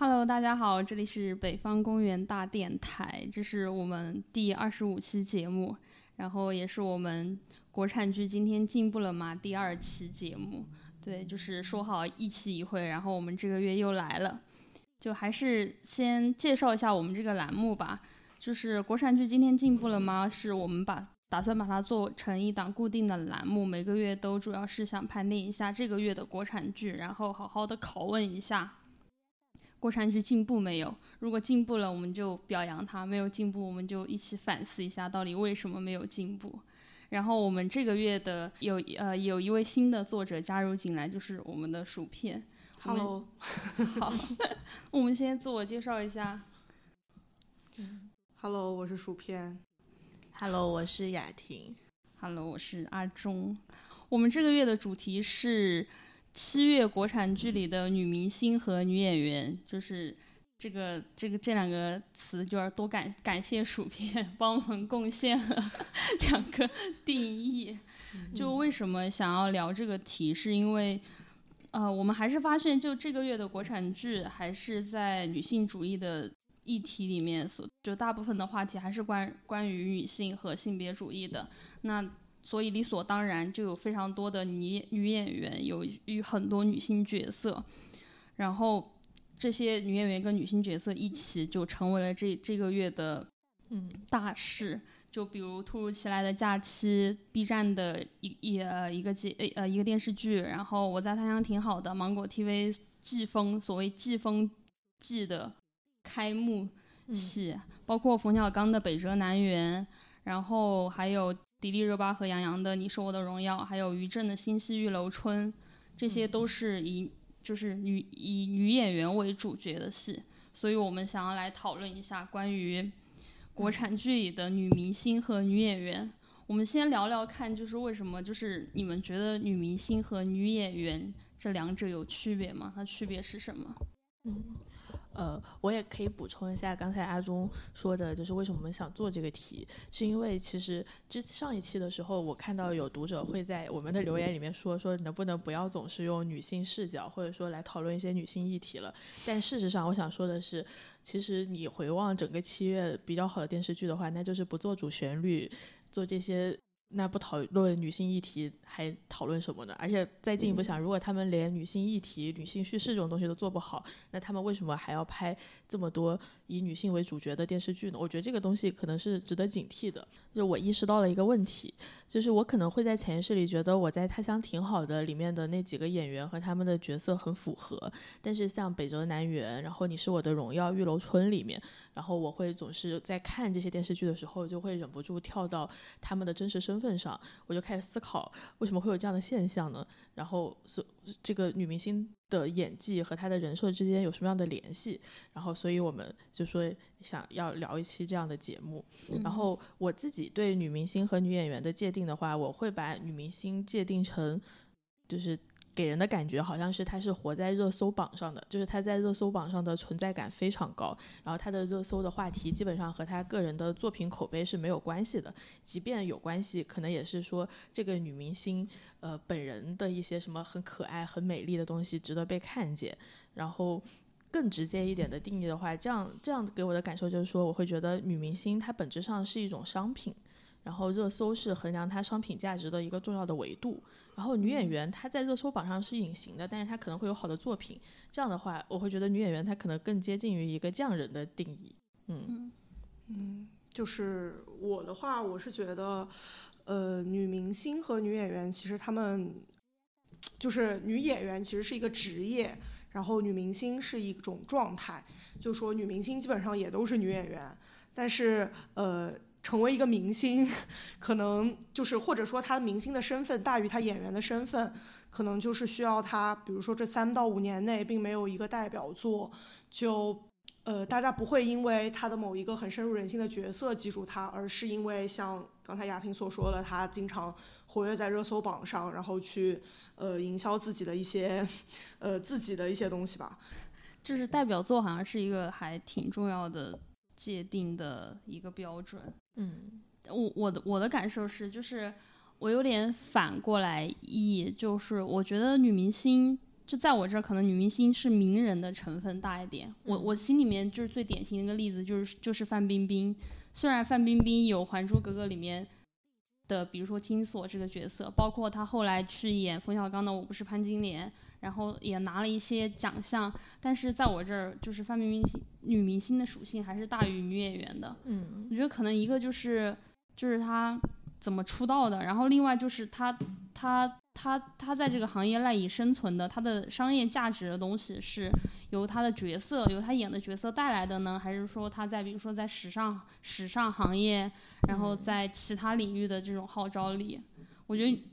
Hello，大家好，这里是北方公园大电台，这是我们第二十五期节目，然后也是我们国产剧今天进步了吗第二期节目。对，就是说好一期一会，然后我们这个月又来了，就还是先介绍一下我们这个栏目吧。就是国产剧今天进步了吗？是我们把打算把它做成一档固定的栏目，每个月都主要是想盘点一下这个月的国产剧，然后好好的拷问一下国产剧进步没有。如果进步了，我们就表扬他；没有进步，我们就一起反思一下到底为什么没有进步。然后我们这个月的有呃有一位新的作者加入进来，就是我们的薯片。Hello，好，我们先自我介绍一下。Hello，我是薯片。Hello，我是雅婷。Hello，我是阿忠。我们这个月的主题是七月国产剧里的女明星和女演员，就是这个这个这两个词，就要多感感谢薯片帮我们贡献了两个定义。就为什么想要聊这个题，是因为。呃，我们还是发现，就这个月的国产剧，还是在女性主义的议题里面所，就大部分的话题还是关关于女性和性别主义的。那所以理所当然就有非常多的女女演员，有有很多女性角色，然后这些女演员跟女性角色一起就成为了这这个月的嗯大事。就比如突如其来的假期，B 站的一一呃一个节呃一个电视剧，然后我在他乡挺好的，芒果 TV 季风所谓季风季的开幕戏，嗯包括冯小刚的《北辙南辕》，然后还有迪丽热巴和杨洋的《你是我的荣耀》，还有于正的《新西域楼春》，这些都是以就是女以女演员为主角的戏，所以我们想要来讨论一下关于。国产剧里的女明星和女演员，我们先聊聊看，就是为什么，就是你们觉得女明星和女演员这两者有区别吗？它区别是什么？嗯，呃，我也可以补充一下刚才阿忠说的，就是为什么我们想做这个题，是因为其实之上一期的时候，我看到有读者会在我们的留言里面说，说能不能不要总是用女性视角，或者说来讨论一些女性议题了。但事实上，我想说的是，其实你回望整个七月比较好的电视剧的话，那就是不做主旋律，做这些。那不讨论女性议题，还讨论什么呢？而且再进一步想，如果他们连女性议题、女性叙事这种东西都做不好，那他们为什么还要拍这么多以女性为主角的电视剧呢？我觉得这个东西可能是值得警惕的。就我意识到了一个问题，就是我可能会在潜意识里觉得我在《他乡挺好的》里面的那几个演员和他们的角色很符合，但是像《北辙南辕》，然后《你是我的荣耀》《玉楼春》里面，然后我会总是在看这些电视剧的时候，就会忍不住跳到他们的真实身份上，我就开始思考为什么会有这样的现象呢？然后是这个女明星的演技和她的人设之间有什么样的联系？然后，所以我们就说想要聊一期这样的节目。然后我自己对女明星和女演员的界定的话，我会把女明星界定成就是。给人的感觉好像是她是活在热搜榜上的，就是她在热搜榜上的存在感非常高，然后她的热搜的话题基本上和她个人的作品口碑是没有关系的，即便有关系，可能也是说这个女明星呃本人的一些什么很可爱、很美丽的东西值得被看见，然后。更直接一点的定义的话，这样这样给我的感受就是说，我会觉得女明星她本质上是一种商品，然后热搜是衡量它商品价值的一个重要的维度。然后女演员她在热搜榜上是隐形的，但是她可能会有好的作品。这样的话，我会觉得女演员她可能更接近于一个匠人的定义。嗯嗯，就是我的话，我是觉得，呃，女明星和女演员其实她们就是女演员其实是一个职业，然后女明星是一种状态。就说女明星基本上也都是女演员，但是呃。成为一个明星，可能就是或者说他明星的身份大于他演员的身份，可能就是需要他，比如说这三到五年内并没有一个代表作，就呃大家不会因为他的某一个很深入人心的角色记住他，而是因为像刚才雅婷所说的，他经常活跃在热搜榜上，然后去呃营销自己的一些 呃自己的一些东西吧。就是代表作好像是一个还挺重要的界定的一个标准。嗯，我我的我的感受是，就是我有点反过来意，就是我觉得女明星就在我这儿，可能女明星是名人的成分大一点。我我心里面就是最典型的一个例子，就是就是范冰冰。虽然范冰冰有《还珠格格》里面的，比如说金锁这个角色，包括她后来去演冯小刚的《我不是潘金莲》，然后也拿了一些奖项，但是在我这儿，就是范冰冰女明星的属性还是大于女演员的。嗯，我觉得可能一个就是就是她怎么出道的，然后另外就是她她。她她在这个行业赖以生存的，她的商业价值的东西是由她的角色，由她演的角色带来的呢，还是说她在比如说在时尚时尚行业，然后在其他领域的这种号召力？我觉得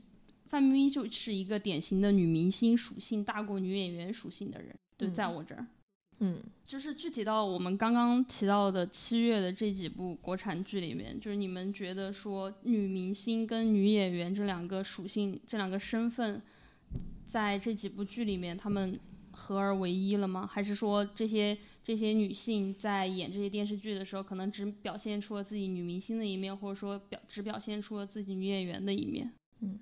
范冰冰就是一个典型的女明星属性大过女演员属性的人，对，在我这儿。嗯，就是具体到我们刚刚提到的七月的这几部国产剧里面，就是你们觉得说女明星跟女演员这两个属性、这两个身份，在这几部剧里面他们合而为一了吗？还是说这些这些女性在演这些电视剧的时候，可能只表现出了自己女明星的一面，或者说表只表现出了自己女演员的一面？嗯，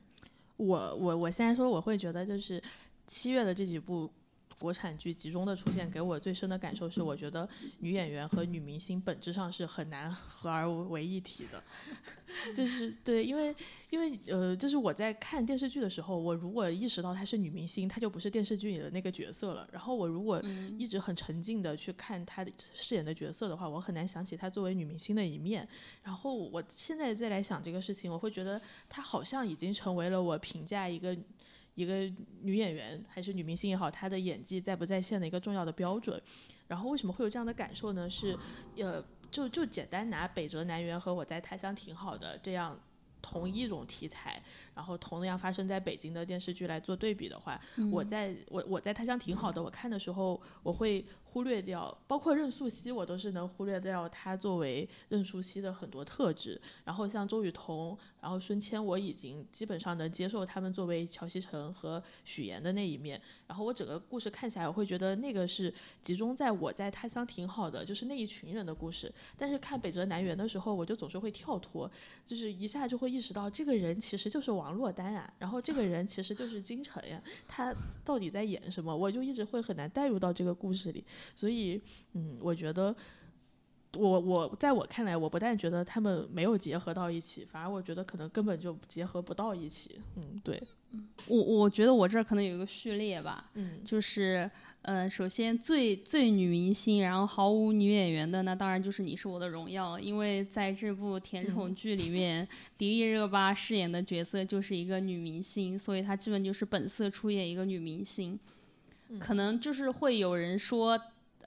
我我我现在说，我会觉得就是七月的这几部。国产剧集中的出现，给我最深的感受是，我觉得女演员和女明星本质上是很难合而为一体的。就是对，因为因为呃，就是我在看电视剧的时候，我如果意识到她是女明星，她就不是电视剧里的那个角色了。然后我如果一直很沉浸的去看她饰演的角色的话，我很难想起她作为女明星的一面。然后我现在再来想这个事情，我会觉得她好像已经成为了我评价一个。一个女演员还是女明星也好，她的演技在不在线的一个重要的标准。然后为什么会有这样的感受呢？是，呃，就就简单拿《北辙南辕》和《我在他乡挺好的》这样同一种题材。然后同样发生在北京的电视剧来做对比的话，我在我我在他乡挺好的。我看的时候，我会忽略掉，包括任素汐，我都是能忽略掉她作为任素汐的很多特质。然后像周雨彤，然后孙千，我已经基本上能接受他们作为乔西成和许岩的那一面。然后我整个故事看起来，我会觉得那个是集中在我在他乡挺好的，就是那一群人的故事。但是看北辙南辕的时候，我就总是会跳脱，就是一下就会意识到这个人其实就是。王珞丹啊，然后这个人其实就是金晨呀，他到底在演什么？我就一直会很难带入到这个故事里，所以，嗯，我觉得，我我在我看来，我不但觉得他们没有结合到一起，反而我觉得可能根本就结合不到一起。嗯，对，我我觉得我这儿可能有一个序列吧，嗯，就是。嗯，首先最最女明星，然后毫无女演员的，那当然就是《你是我的荣耀》，因为在这部甜宠剧里面，迪丽热巴饰演的角色就是一个女明星，所以她基本就是本色出演一个女明星。可能就是会有人说，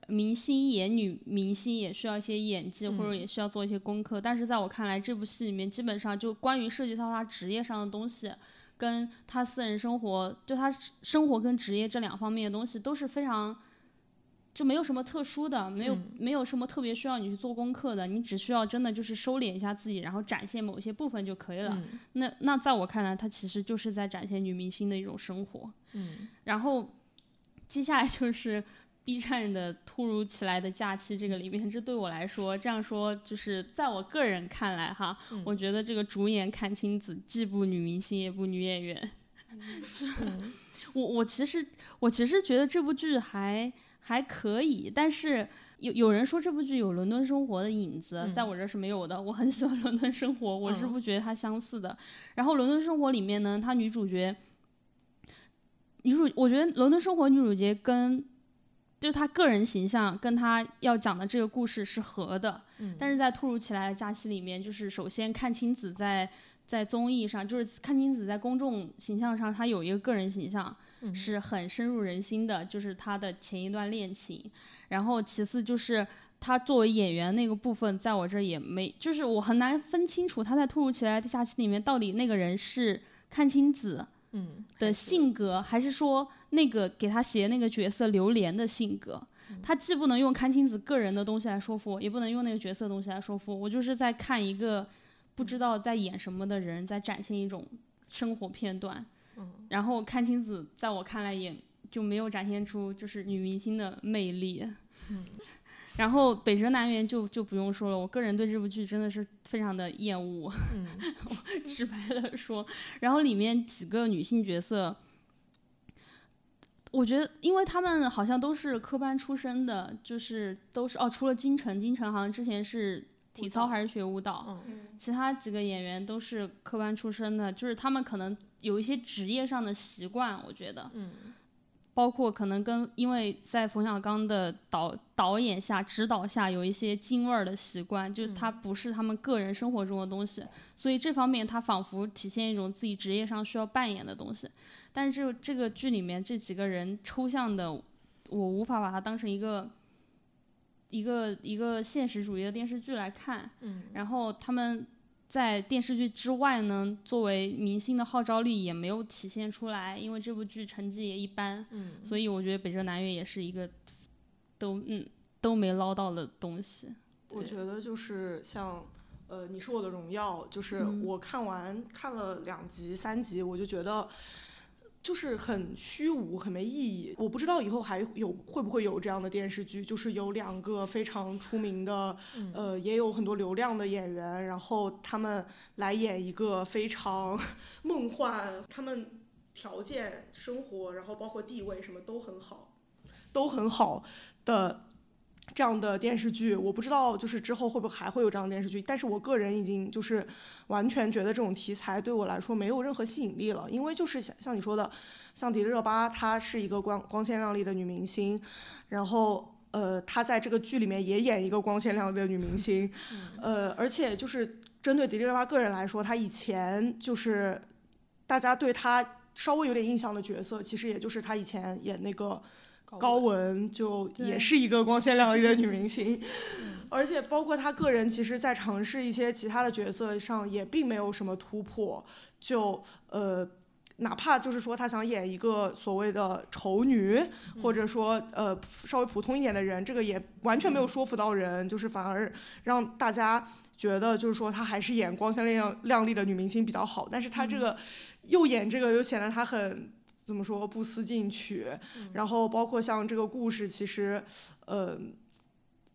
明星演女明星也需要一些演技，或者也需要做一些功课，但是在我看来，这部戏里面基本上就关于涉及到她职业上的东西。跟她私人生活，就她生活跟职业这两方面的东西都是非常，就没有什么特殊的，没有没有什么特别需要你去做功课的，你只需要真的就是收敛一下自己，然后展现某些部分就可以了。那那在我看来，他其实就是在展现女明星的一种生活。嗯，然后接下来就是。B 站的突如其来的假期，这个里面，这对我来说，这样说就是在我个人看来哈，我觉得这个主演阚清子既不女明星也不女演员，我我其实我其实觉得这部剧还还可以，但是有有人说这部剧有伦敦生活的影子，在我这是没有的，我很喜欢伦敦生活，我是不觉得它相似的。然后伦敦生活里面呢，它女主角女主，我觉得伦敦生活女主角跟就是他个人形象跟他要讲的这个故事是合的，但是在突如其来的假期里面，就是首先阚清子在在综艺上，就是阚清子在公众形象上，她有一个个人形象是很深入人心的，就是她的前一段恋情。然后其次就是他作为演员那个部分，在我这儿也没，就是我很难分清楚他在突如其来的假期里面到底那个人是阚清子。嗯，的性格还是说那个给他写那个角色榴莲的性格，他既不能用阚清子个人的东西来说服我，也不能用那个角色的东西来说服我。我就是在看一个不知道在演什么的人在展现一种生活片段。嗯，然后阚清子在我看来也就没有展现出就是女明星的魅力。嗯。然后北辙南辕就就不用说了，我个人对这部剧真的是非常的厌恶，直白的说。然后里面几个女性角色，我觉得，因为他们好像都是科班出身的，就是都是哦，除了金晨，金晨好像之前是体操还是学舞蹈，嗯其他几个演员都是科班出身的，就是他们可能有一些职业上的习惯，我觉得，嗯包括可能跟因为在冯小刚的导导演下指导下有一些京味儿的习惯，就是他不是他们个人生活中的东西，所以这方面他仿佛体现一种自己职业上需要扮演的东西。但是这这个剧里面这几个人抽象的，我无法把它当成一个一个一个现实主义的电视剧来看。嗯然后他们在电视剧之外呢，作为明星的号召力也没有体现出来，因为这部剧成绩也一般。嗯所以我觉得北辙南辕也是一个都嗯都没捞到的东西。我觉得就是像，呃，你是我的荣耀，就是嗯我看完看了两集三集，我就觉得。就是很虚无，很没意义。我不知道以后还有会不会有这样的电视剧，就是有两个非常出名的，嗯呃，也有很多流量的演员，然后他们来演一个非常 梦幻，他们条件、生活，然后包括地位什么都很好，都很好的这样的电视剧，我不知道就是之后会不会还会有这样的电视剧，但是我个人已经就是完全觉得这种题材对我来说没有任何吸引力了，因为就是像像你说的，像迪丽热巴，她是一个光光鲜亮丽的女明星，然后。呃，她在这个剧里面也演一个光鲜亮丽的女明星，呃，而且就是针对迪丽热巴个人来说，她以前就是大家对她稍微有点印象的角色，其实也就是她以前演那个高雯就也是一个光鲜亮丽的女明星，而且包括她个人，其实在尝试一些其他的角色上也并没有什么突破，就呃。哪怕就是说她想演一个所谓的丑女，或者说呃稍微普通一点的人，这个也完全没有说服到人，就是反而让大家觉得就是说她还是演光鲜亮亮丽的女明星比较好。但是她这个又演这个又显得她很怎么说不思进取，然后包括像这个故事，其实，呃，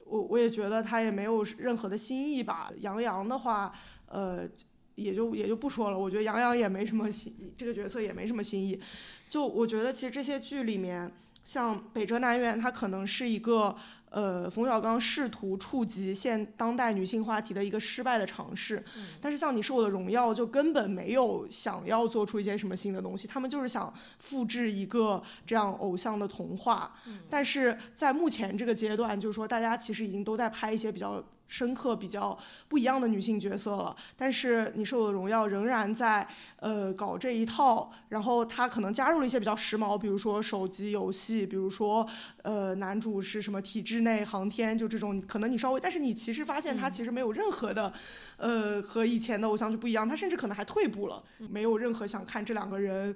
我我也觉得他也没有任何的新意吧。杨洋的话，呃，也就也就不说了，我觉得杨洋也没什么新，这个角色也没什么新意。就我觉得其实这些剧里面，像《北辙南辕》，它可能是一个。呃，冯小刚试图触及现当代女性话题的一个失败的尝试，但是像《你是我的荣耀》就根本没有想要做出一些什么新的东西，他们就是想复制一个这样偶像的童话。但是在目前这个阶段，就是说大家其实已经都在拍一些比较深刻、比较不一样的女性角色了，但是《你是我的荣耀》仍然在呃搞这一套，然后他可能加入了一些比较时髦，比如说手机游戏，比如说呃男主是什么体制内航天，就这种可能你稍微，但是你其实发现他其实没有任何的呃和以前的偶像剧不一样，他甚至可能还退步了，没有任何想看这两个人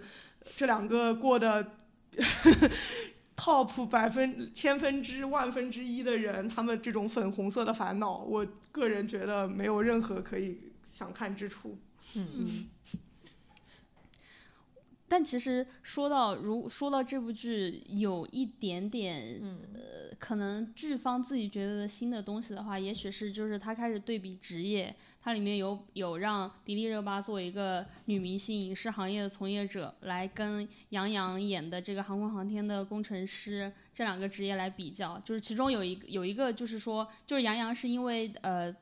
这两个过的。Top 百分千分之万分之一的人，他们这种粉红色的烦恼，我个人觉得没有任何可以想看之处。嗯但其实说到如说到这部剧有一点点，嗯呃，可能剧方自己觉得的新的东西的话，也许是就是他开始对比职业，它里面有有让迪丽热巴作为一个女明星、影视行业的从业者，来跟杨洋演的这个航空航天的工程师这两个职业来比较，就是其中有一个有一个就是说，就是杨洋是因为呃。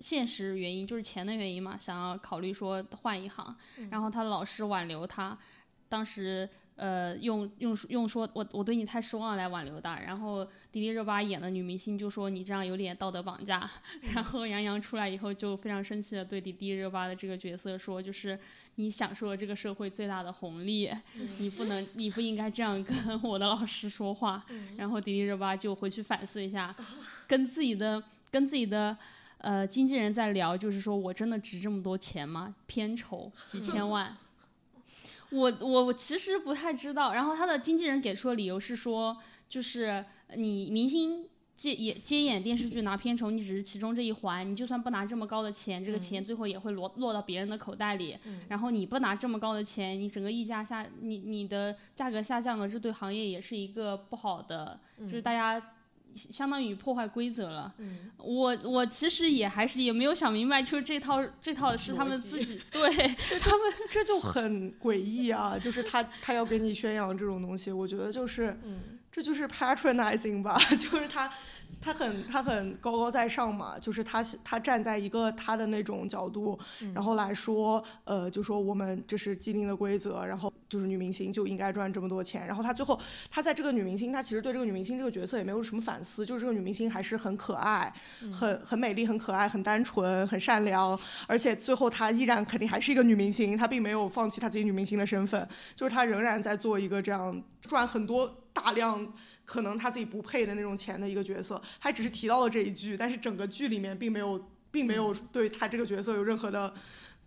现实原因就是钱的原因嘛，想要考虑说换一行，然后他的老师挽留他，当时呃用用用说我我对你太失望来挽留他，然后迪丽热巴演的女明星就说你这样有点道德绑架，然后杨洋出来以后就非常生气的对迪丽热巴的这个角色说，就是你享受了这个社会最大的红利，你不能你不应该这样跟我的老师说话，然后迪丽热巴就回去反思一下，跟自己的跟自己的。呃，经纪人在聊，就是说我真的值这么多钱吗？片酬几 千万，我我我其实不太知道。然后他的经纪人给出的理由是说，就是你明星接演接演电视剧拿片酬，你只是其中这一环，你就算不拿这么高的钱，这个钱最后也会落落到别人的口袋里。然后你不拿这么高的钱，你整个溢价下，你你的价格下降了，这对行业也是一个不好的，就是大家。相当于破坏规则了。嗯，我我其实也还是也没有想明白，就是这套这套是他们自己对 他们这就很诡异啊！就是他他要给你宣扬这种东西，我觉得就是，嗯这就是 patronizing 吧，就是他他很他很高高在上嘛，就是他他站在一个他的那种角度，然后来说，呃，就说我们这是既定的规则，然后就是女明星就应该赚这么多钱，然后他最后他在这个女明星，他其实对这个女明星这个角色也没有什么反思，就是这个女明星还是很可爱，很很美丽，很可爱，很单纯，很善良，而且最后她依然肯定还是一个女明星，她并没有放弃她自己女明星的身份，就是她仍然在做一个这样赚很多大量。可能他自己不配的那种钱的一个角色，还只是提到了这一句，但是整个剧里面并没有，并没有对他这个角色有任何的，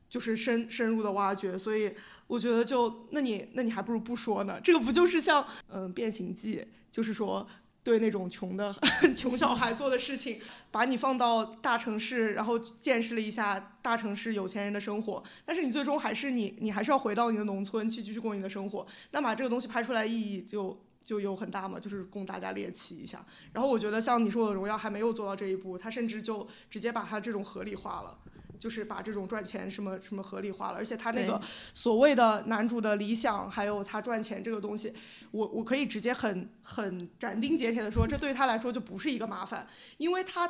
就是深深入的挖掘，所以我觉得就那你那你还不如不说呢，这个不就是像嗯变形记，就是说对那种穷的 穷小孩做的事情，把你放到大城市，然后见识了一下大城市有钱人的生活，但是你最终还是你，你还是要回到你的农村去继续过你的生活。那把这个东西拍出来意义就就有很大嘛，就是供大家猎奇一下。然后我觉得像你说的《荣耀》还没有做到这一步，他甚至就直接把它这种合理化了。就是把这种赚钱什么什么合理化了，而且他那个所谓的男主的理想，还有他赚钱这个东西，我我可以直接很很斩钉截铁的说，这对他来说就不是一个麻烦，因为他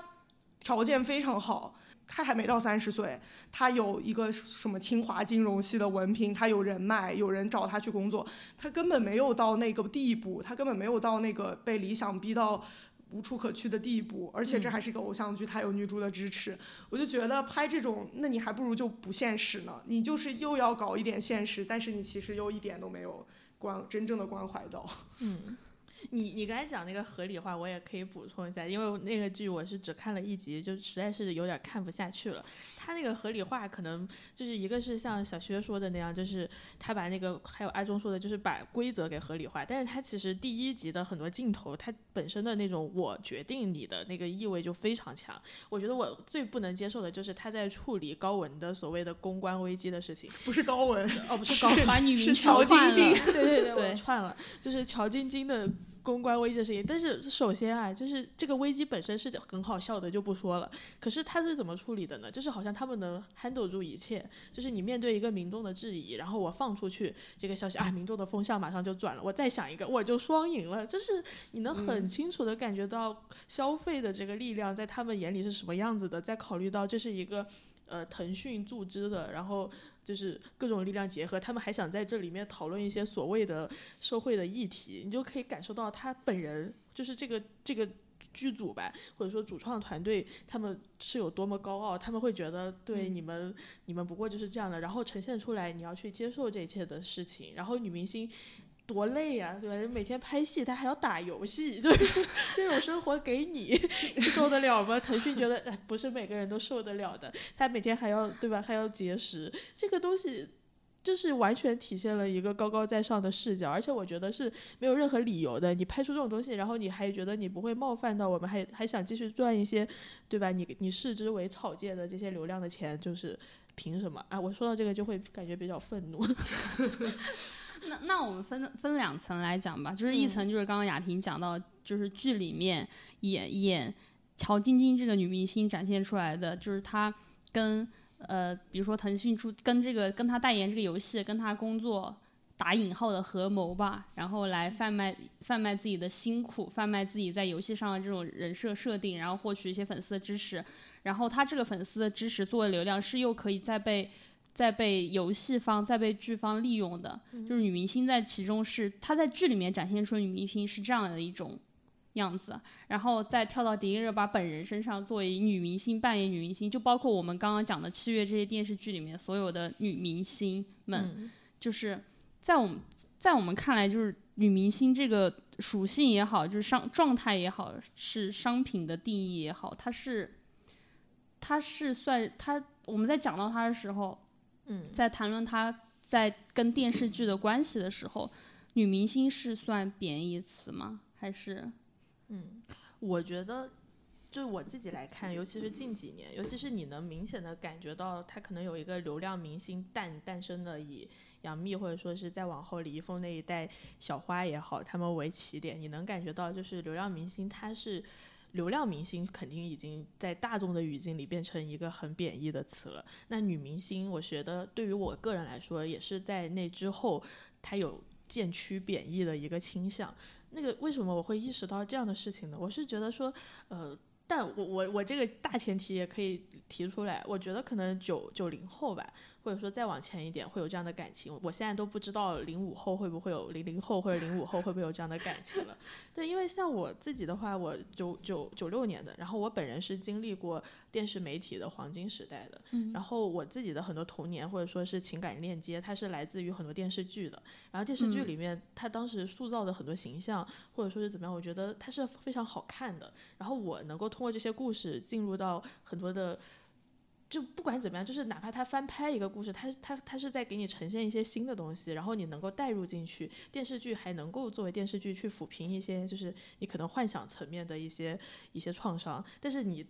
条件非常好，他还没到三十岁，他有一个什么清华金融系的文凭，他有人脉，有人找他去工作，他根本没有到那个地步，他根本没有到那个被理想逼到。无处可去的地步，而且这还是一个偶像剧，他有女主的支持，我就觉得拍这种，那你还不如就不现实呢。你就是又要搞一点现实，但是你其实又一点都没有关真正的关怀到。嗯，你你刚才讲那个合理化，我也可以补充一下，因为那个剧我是只看了一集，就实在是有点看不下去了。他那个合理化可能就是一个是像小薛说的那样，就是他把那个还有阿忠说的，就是把规则给合理化，但是他其实第一集的很多镜头，他本身的那种我决定你的那个意味就非常强。我觉得我最不能接受的就是他在处理高文的所谓的公关危机的事情。不是高文，哦，不是高把女明星是乔晶晶对对对，对我串了，就是乔晶晶的公关危机的事情。但是首先啊，就是这个危机本身是很好笑的，就不说了。可是他是怎么处理的呢？就是好像他们能 handle 住一切，就是你面对一个民众的质疑，然后我放出去这个消息啊，民众的风向马上就转了，我再想一个，我就双赢了。就是你能很清楚的感觉到消费的这个力量在他们眼里是什么样子的，再考虑到这是一个。呃，腾讯注资的，然后就是各种力量结合，他们还想在这里面讨论一些所谓的社会的议题，你就可以感受到他本人就是这个这个剧组吧，或者说主创团队，他们是有多么高傲，他们会觉得对你们、你们不过就是这样的，然后呈现出来你要去接受这一切的事情，然后女明星。多累呀、对吧？每天拍戏，他还要打游戏，就是这种生活给你，你受得了吗？腾讯觉得，哎，不是每个人都受得了的。他每天还要，对吧？还要节食，这个东西就是完全体现了一个高高在上的视角，而且我觉得是没有任何理由的。你拍出这种东西，然后你还觉得你不会冒犯到我们，还还想继续赚一些，对吧？你你视之为草芥的这些流量的钱，就是凭什么啊？我说到这个就会感觉比较愤怒。那那我们分分两层来讲吧，就是一层就是刚刚雅婷讲到，就是剧里面演演乔晶晶这个女明星展现出来的，就是她跟呃，比如说腾讯出跟这个跟她代言这个游戏，跟她工作打引号的合谋吧，然后来贩卖贩卖自己的辛苦，贩卖自己在游戏上的这种人设设定，然后获取一些粉丝的支持，然后她这个粉丝的支持作为流量是又可以再被。再被游戏方、在被剧方利用的，就是女明星在其中是她在剧里面展现出女明星是这样的一种样子，然后再跳到迪丽热巴本人身上，作为女明星扮演女明星，就包括我们刚刚讲的七月这些电视剧里面所有的女明星们，就是在我们在我们看来，就是女明星这个属性也好，就是商状态也好，是商品的定义也好，它是它是算它我们在讲到它的时候。在谈论她在跟电视剧的关系的时候，女明星是算贬义词吗？还是？嗯。我觉得就我自己来看，尤其是近几年，尤其是你能明显的感觉到，他可能有一个流量明星诞诞生的，以杨幂或者说是再往后李易峰那一代小花也好，他们为起点，你能感觉到就是流量明星他是流量明星，肯定已经在大众的语境里变成一个很贬义的词了。那女明星，我觉得对于我个人来说，也是在那之后，她有渐趋贬义的一个倾向。那个为什么我会意识到这样的事情呢？我是觉得说，呃。但我我我这个大前提也可以提出来，我觉得可能九九零后吧。或者说再往前一点会有这样的感情，我现在都不知道零五后会不会有零零后或者零五后会不会有这样的感情了。对，因为像我自己的话，我九九九六年的，然后我本人是经历过电视媒体的黄金时代的，然后我自己的很多童年或者说是情感链接，它是来自于很多电视剧的。然后电视剧里面，它当时塑造的很多形象或者说是怎么样，我觉得它是非常好看的。然后我能够通过这些故事进入到很多的。就不管怎么样，就是哪怕他翻拍一个故事，他他他是在给你呈现一些新的东西，然后你能够带入进去。电视剧还能够作为电视剧去抚平一些，就是你可能幻想层面的一些一些创伤。但是你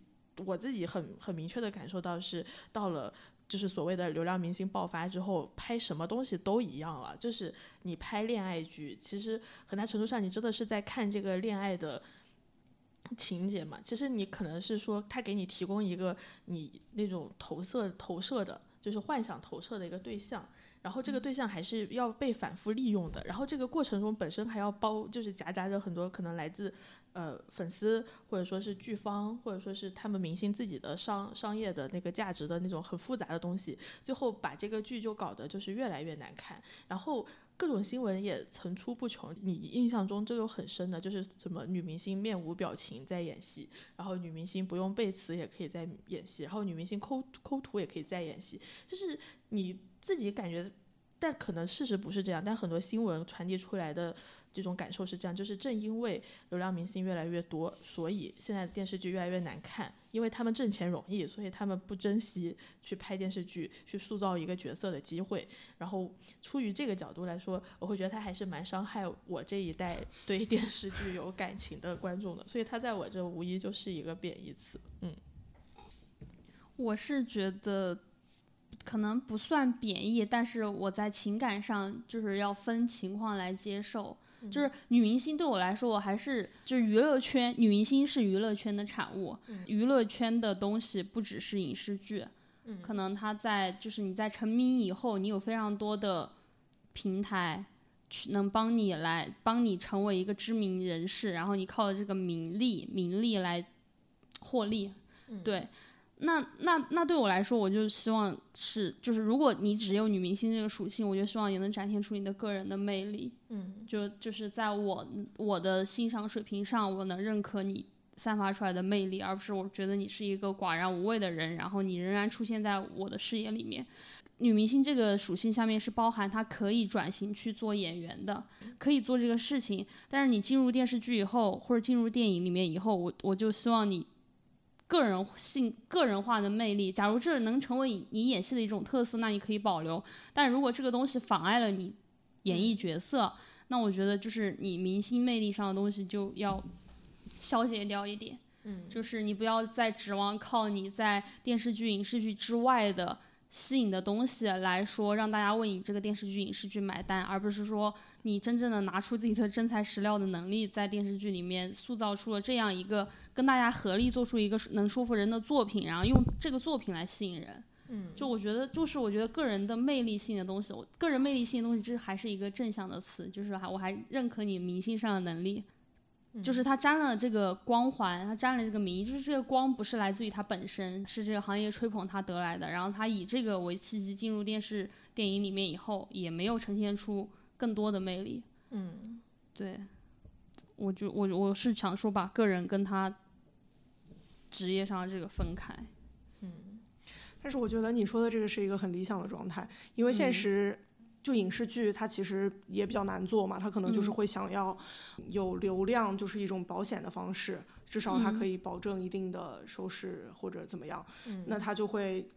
我自己很很明确的感受到是到了就是所谓的流量明星爆发之后，拍什么东西都一样了。就是你拍恋爱剧，其实很大程度上你真的是在看这个恋爱的。情节嘛，其实你可能是说他给你提供一个你那种投射投射的，就是幻想投射的一个对象，然后这个对象还是要被反复利用的，然后这个过程中本身还要包，就是夹杂着很多可能来自呃粉丝或者说是剧方或者说是他们明星自己的商商业的那个价值的那种很复杂的东西，最后把这个剧就搞得就是越来越难看，然后。各种新闻也层出不穷，你印象中就有很深的，就是什么女明星面无表情在演戏，然后女明星不用背词也可以在演戏，然后女明星抠抠图也可以在演戏，就是你自己感觉，但可能事实不是这样，但很多新闻传递出来的。这种感受是这样，就是正因为流量明星越来越多，所以现在的电视剧越来越难看，因为他们挣钱容易，所以他们不珍惜去拍电视剧、去塑造一个角色的机会。然后出于这个角度来说，我会觉得他还是蛮伤害我这一代对电视剧有感情的观众的，所以他在我这无疑就是一个贬义词。嗯，我是觉得。可能不算贬义，但是我在情感上就是要分情况来接受。就是女明星对我来说，我还是就是娱乐圈女明星是娱乐圈的产物。娱乐圈的东西不只是影视剧，可能她在就是你在成名以后，你有非常多的平台去能帮你来帮你成为一个知名人士，然后你靠这个名利名利来获利。对。那那那对我来说，我就希望是，就是如果你只有女明星这个属性，我就希望也能展现出你的个人的魅力。嗯，就就是在我我的欣赏水平上，我能认可你散发出来的魅力，而不是我觉得你是一个寡然无味的人，然后你仍然出现在我的视野里面。女明星这个属性下面是包含她可以转型去做演员的，可以做这个事情。但是你进入电视剧以后，或者进入电影里面以后，我我就希望你。个人性、个人化的魅力，假如这能成为你演戏的一种特色，那你可以保留。但如果这个东西妨碍了你演绎角色，那我觉得就是你明星魅力上的东西就要消解掉一点。嗯，就是你不要再指望靠你在电视剧、影视剧之外的。吸引的东西来说，让大家为你这个电视剧、影视剧买单，而不是说你真正的拿出自己的真材实料的能力，在电视剧里面塑造出了这样一个跟大家合力做出一个能说服人的作品，然后用这个作品来吸引人。嗯，就我觉得，就是我觉得个人的魅力性的东西，我个人魅力性的东西，这还是一个正向的词，就是还我还认可你明星上的能力。就是他沾了这个光环，他沾了这个名，就是这个光不是来自于他本身，是这个行业吹捧他得来的。然后他以这个为契机进入电视电影里面以后，也没有呈现出更多的魅力。嗯，对，我就我我是想说把个人跟他职业上的这个分开。嗯，但是我觉得你说的这个是一个很理想的状态，因为现实。就影视剧，它其实也比较难做嘛，它可能就是会想要有流量，就是一种保险的方式，至少它可以保证一定的收视或者怎么样。那他就会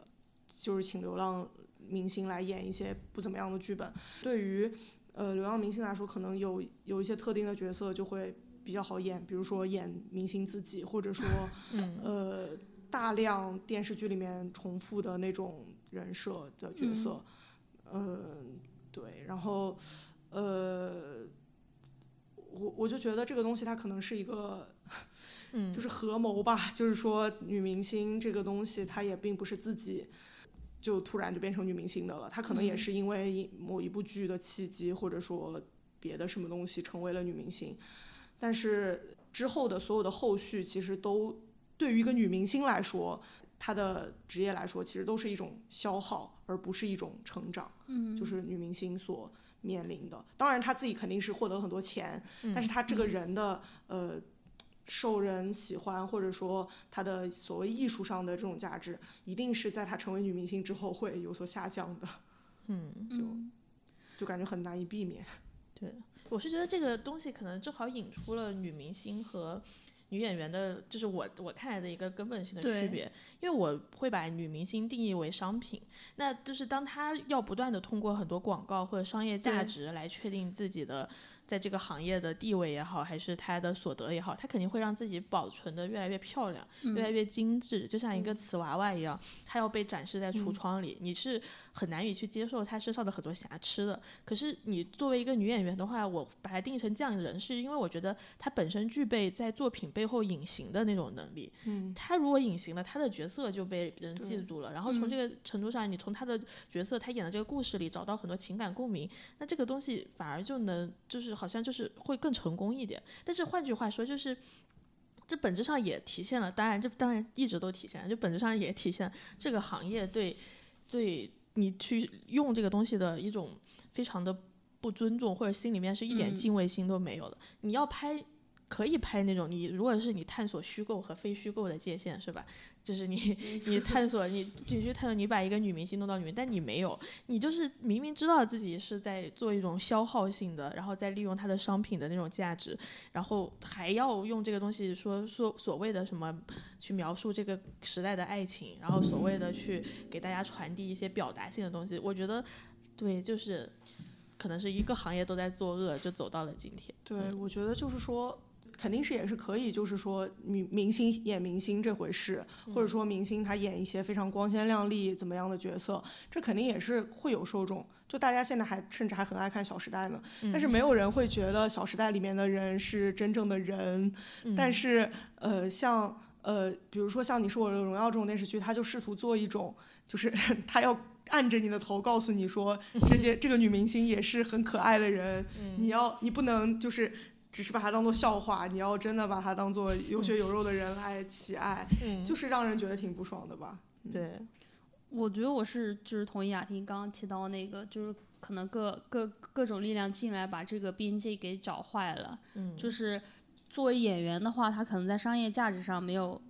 就是请流浪明星来演一些不怎么样的剧本。对于呃流浪明星来说，可能有有一些特定的角色就会比较好演，比如说演明星自己，或者说 嗯。呃大量电视剧里面重复的那种人设的角色，嗯、对，然后呃，我我就觉得这个东西它可能是一个嗯。就是合谋吧，就是说女明星这个东西，她也并不是自己就突然就变成女明星的了，她可能也嗯。是因为某一部剧的契机，或者说别的什么东西成为了女明星，但是之后的所有的后续，其实都对于一个女明星来说，她的职业来说，其实都是一种消耗，而不是一种成长。嗯，就是女明星所面临的。当然，她自己肯定是获得了很多钱，嗯但是她这个人的呃受人喜欢，或者说她的所谓艺术上的这种价值，一定是在她成为女明星之后会有所下降的，嗯，就嗯就感觉很难以避免。对，我是觉得这个东西可能正好引出了女明星和女演员的，就是我我看来的一个根本性的区别。因为我会把女明星定义为商品，那就是当她要不断的通过很多广告或者商业价值来确定自己的在这个行业的地位也好，还是她的所得也好，她肯定会让自己保存的越来越漂亮，越来嗯。越精致，就像一个瓷娃娃一样，她要被展示在橱嗯。窗里，你是很难以去接受她身上的很多瑕疵的。可是你作为一个女演员的话，我把她定义成这样的人，是因为我觉得她本身具备在作品背后隐形的那种能力。嗯，她如果隐形了，她的角色就被人记住了。然后从嗯这个程度上，你从她的角色，她演的这个故事里找到很多情感共鸣，那这个东西反而就能就是好像就是会更成功一点。但是换句话说，就是。这本质上也体现了，当然这当然一直都体现了，就本质上也体现这个行业对对你去用这个东西的一种非常的不尊重，或者心里面是一点嗯敬畏心都没有的。你要拍，可以拍那种你如果是你探索虚构和非虚构的界限，是吧？就是你你探索你你去探索，你把一个女明星弄到里面，但你没有，你就是明明知道自己是在做一种消耗性的，然后再利用它的商品的那种价值，然后还要用这个东西说说所谓的什么去描述这个时代的爱情，然后所谓的去给大家传递一些表达性的东西，我觉得对，就是可能是一个行业都在作恶，就走到了今天。对，我觉得就是说。肯定是也是可以，就是说女明星演明星这回事，或者说明星她演一些非常光鲜亮丽怎么样的角色，这肯定也是会有受众。就大家现在还甚至还很爱看《小时代》呢，但是没有人会觉得《小时代》里面的人是真正的人。嗯但是呃，像呃，比如说像《你是我的荣耀》这种电视剧，它就试图做一种，就是 他要按着你的头告诉你说，这些这个女明星也是很可爱的人，你要你不能就是。只是把它当做笑话，你要真的把它当做有血有肉的人来喜爱，嗯，就是让人觉得挺不爽的吧。对，我觉得我是就是同意雅婷刚刚提到那个，就是可能各各各种力量进来把这个边界给搅坏了。嗯，就是作为演员的话，他可能在商业价值上没有。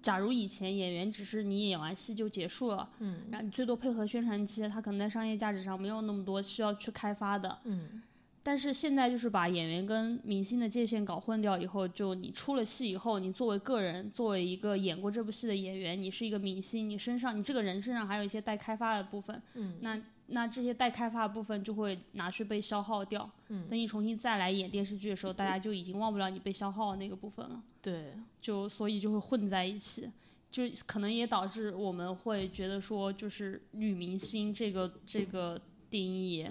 假如以前演员只是你演完戏就结束了，嗯然后你最多配合宣传期，他可能在商业价值上没有那么多需要去开发的。嗯但是现在就是把演员跟明星的界限搞混掉以后，就你出了戏以后，你作为个人，作为一个演过这部戏的演员，你是一个明星，你身上你这个人身上还有一些待开发的部分，嗯，那那这些待开发的部分就会拿去被消耗掉。嗯等你重新再来演电视剧的时候，大家就已经忘不了你被消耗的那个部分了，对，就所以就会混在一起。就可能也导致我们会觉得说，就是女明星这个这个定义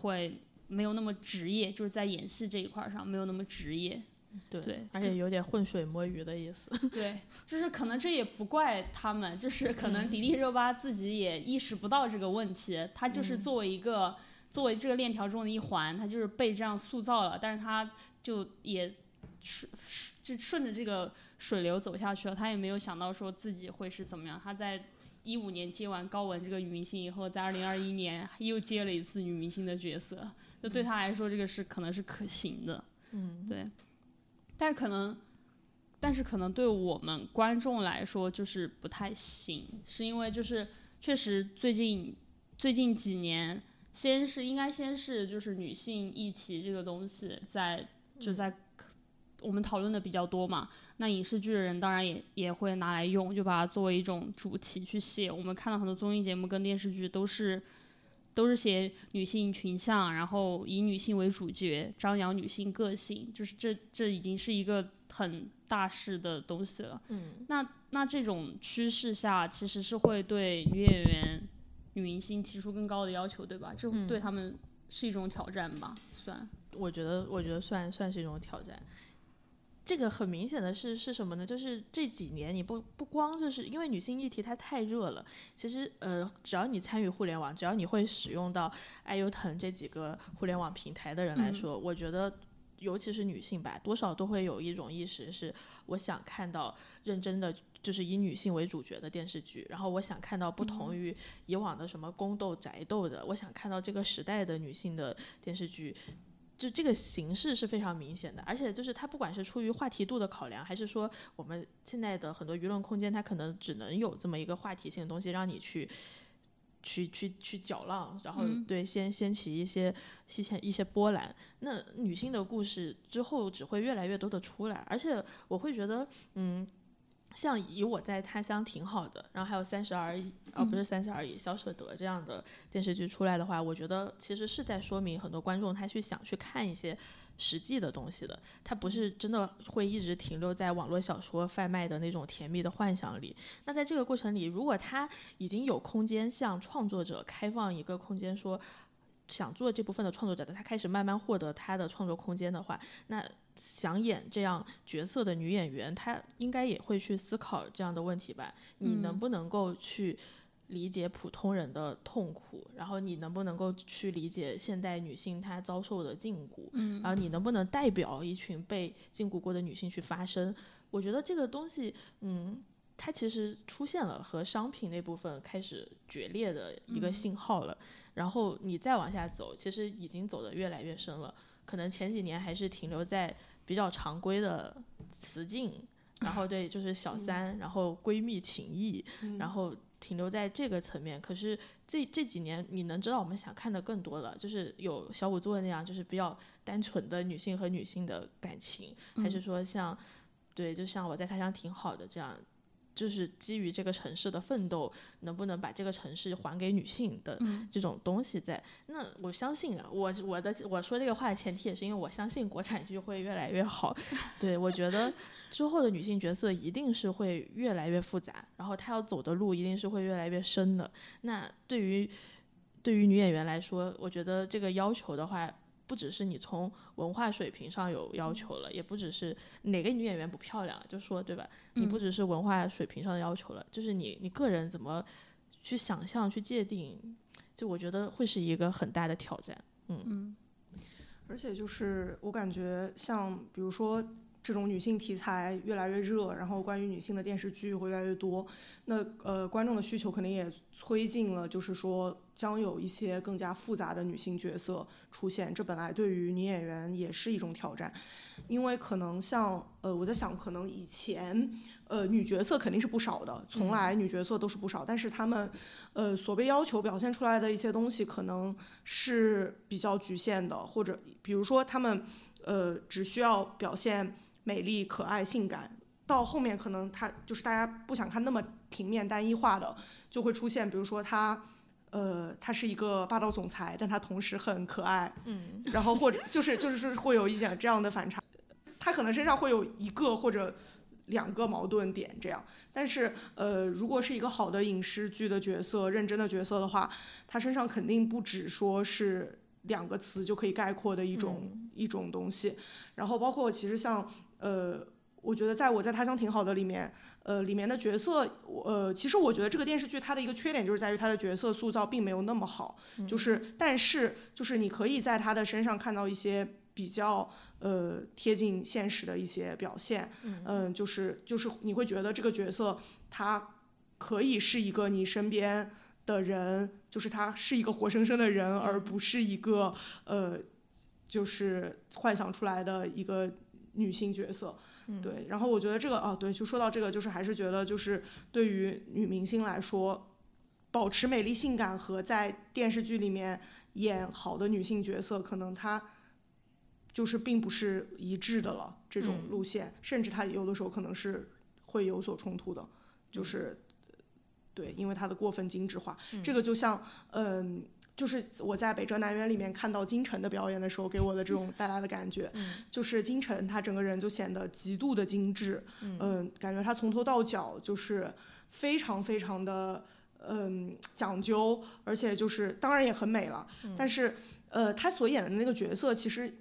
会没有那么职业，就是在演戏这一块儿上没有那么职业。对对而且有点浑水摸鱼的意思。对，就是可能这也不怪他们，就是可能迪丽热巴自己也意识不到这个问题，她就是作为一个、作为这个链条中的一环，她就是被这样塑造了，但是她就也顺就顺着这个水流走下去了，她也没有想到说自己会是怎么样，她在。一五年接完高雯这个女明星以后，在二零二一年又接了一次女明星的角色，那对她来说，这个是可能是可行的。嗯，对，但是可能，但是可能对我们观众来说就是不太行，是因为就是确实最近最近几年，先是应该先是就是女性议题这个东西在就在我们讨论的比较多嘛，那影视剧的人当然也也会拿来用，就把它作为一种主题去写。我们看到很多综艺节目跟电视剧都是都是写女性群像，然后以女性为主角，张扬女性个性，就是这这已经是一个很大势的东西了。嗯，那那这种趋势下，其实是会对女演员、女明星提出更高的要求，对吧？这嗯对他们是一种挑战吧？算。我觉得，我觉得算算是一种挑战。这个很明显的是是什么呢？就是这几年你不不光就是因为女性议题它太热了，其实呃，只要你参与互联网，只要你会使用到爱优腾这几个互联网平台的人来说，我觉得。尤其是女性吧，多少都会有一种意识，是我想看到认真的，就是以女性为主角的电视剧。然后我想看到不同于以往的什么宫斗、宅斗的，我想看到这个时代的女性的电视剧。就这个形式是非常明显的，而且就是它不管是出于话题度的考量，还是说我们现在的很多舆论空间，它可能只能有这么一个话题性的东西让你去。去去去搅浪，然后对掀掀起一些一些一些波澜。那女性的故事之后只会越来越多的出来，而且我会觉得，嗯，像以我在他乡挺好的，然后还有三十而已，哦不是三十而已，小舍得这样的电视剧出来的话，我觉得其实是在说明很多观众他去想去看一些。实际的东西的，他不是真的会一直停留在网络小说贩卖的那种甜蜜的幻想里。那在这个过程里，如果他已经有空间向创作者开放一个空间，说想做这部分的创作者的，他开始慢慢获得他的创作空间的话，那想演这样角色的女演员，她应该也会去思考这样的问题吧？你能不能够去？理解普通人的痛苦，然后你能不能够去理解现代女性她遭受的禁锢？嗯，然后你能不能代表一群被禁锢过的女性去发声？我觉得这个东西，嗯，它其实出现了和商品那部分开始决裂的一个信号了。然后你再往下走，其实已经走得越来越深了。可能前几年还是停留在比较常规的雌竞，然后对，就是小三，然后闺蜜情谊，然后。停留在这个层面，可是这这几年你能知道我们想看的更多了，就是有小五做的那样，就是比较单纯的女性和女性的感情，还是说像，对，就像我在他乡挺好的这样。就是基于这个城市的奋斗，能不能把这个城市还给女性的这种东西在？那我相信啊，我我的我说这个话的前提也是因为我相信国产剧会越来越好。对我觉得之后的女性角色一定是会越来越复杂，然后她要走的路一定是会越来越深的。那对于对于女演员来说，我觉得这个要求的话。不只是你从文化水平上有要求了，也不只是哪个女演员不漂亮，就说对吧？你不只是文化水平上的要求了，就是你你个人怎么去想象、去界定，就我觉得会是一个很大的挑战。嗯，而且就是我感觉像比如说。这种女性题材越来越热，然后关于女性的电视剧会越来越多，那呃观众的需求肯定也推进了，就是说将有一些更加复杂的女性角色出现，这本来对于女演员也是一种挑战，因为可能像呃我在想，可能以前呃女角色肯定是不少的，从来女角色都是不少，但是她们呃所被要求表现出来的一些东西可能是比较局限的，或者比如说她们呃只需要表现。美丽、可爱、性感，到后面可能他就是大家不想看那么平面单一化的，就会出现，比如说他，呃，他是一个霸道总裁，但他同时很可爱，嗯，然后或者就是就是是会有一点这样的反差，他可能身上会有一个或者两个矛盾点这样，但是呃，如果是一个好的影视剧的角色、认真的角色的话，他身上肯定不只说是两个词就可以概括的一种一种东西，然后包括其实像。呃，我觉得在我在他乡挺好的里面，呃，里面的角色，呃，其实我觉得这个电视剧它的一个缺点就是在于它的角色塑造并没有那么好，就是，但是就是你可以在他的身上看到一些比较呃贴近现实的一些表现，嗯，就是就是你会觉得这个角色他可以是一个你身边的人，就是他是一个活生生的人，而不是一个呃，就是幻想出来的一个。女性角色，对，然后我觉得这个啊，对，就说到这个，就是还是觉得就是对于女明星来说，保持美丽性感和在电视剧里面演好的女性角色，可能她就是并不是一致的了。这种路线，甚至她有的时候可能是会有所冲突的，就是对，因为她的过分精致化，这个就像嗯。就是我在北辙南辕里面看到金晨的表演的时候，给我的这种带来的感觉，就是金晨她整个人就显得极度的精致，嗯，感觉她从头到脚就是非常非常的嗯讲究，而且就是当然也很美了，但是呃，她所演的那个角色其实。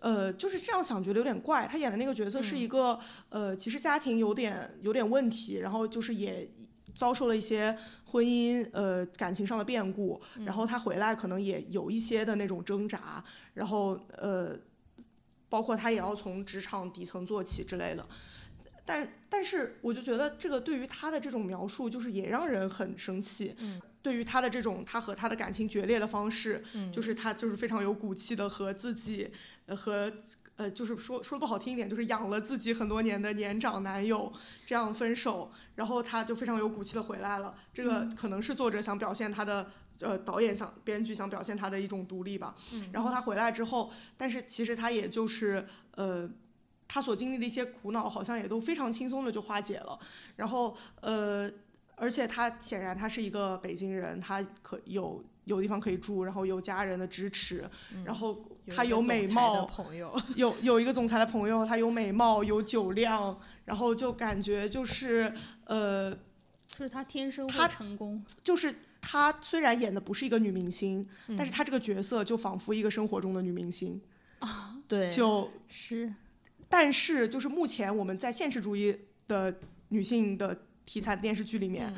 呃，就是这样想，觉得有点怪。他演的那个角色是一个，呃，其实家庭有点有点问题，然后就是也遭受了一些婚姻呃感情上的变故，然后他回来可能也有一些的那种挣扎，然后呃，包括他也要从职场底层做起之类的。但但是我就觉得这个对于他的这种描述，就是也让人很生气。嗯。对于他的这种他和他的感情决裂的方式，嗯，就是他就是非常有骨气的和自己，呃和呃就是说说不好听一点，就是养了自己很多年的年长男友这样分手，然后他就非常有骨气的回来了。这个可能是作者想表现他的，呃导演想编剧想表现他的一种独立吧。嗯。然后他回来之后，但是其实他也就是呃他所经历的一些苦恼，好像也都非常轻松的就化解了。然后呃。而且他显然他是一个北京人，他可有有地方可以住，然后有家人的支持，然后他有美貌，有有一个总裁的朋友，他有美貌，有酒量，然后就感觉就是呃，就是他天生他成功，就是他虽然演的不是一个女明星，但是他这个角色就仿佛一个生活中的女明星啊，对，就是。但是就是目前我们在现实主义的女性的。题材的电视剧里面，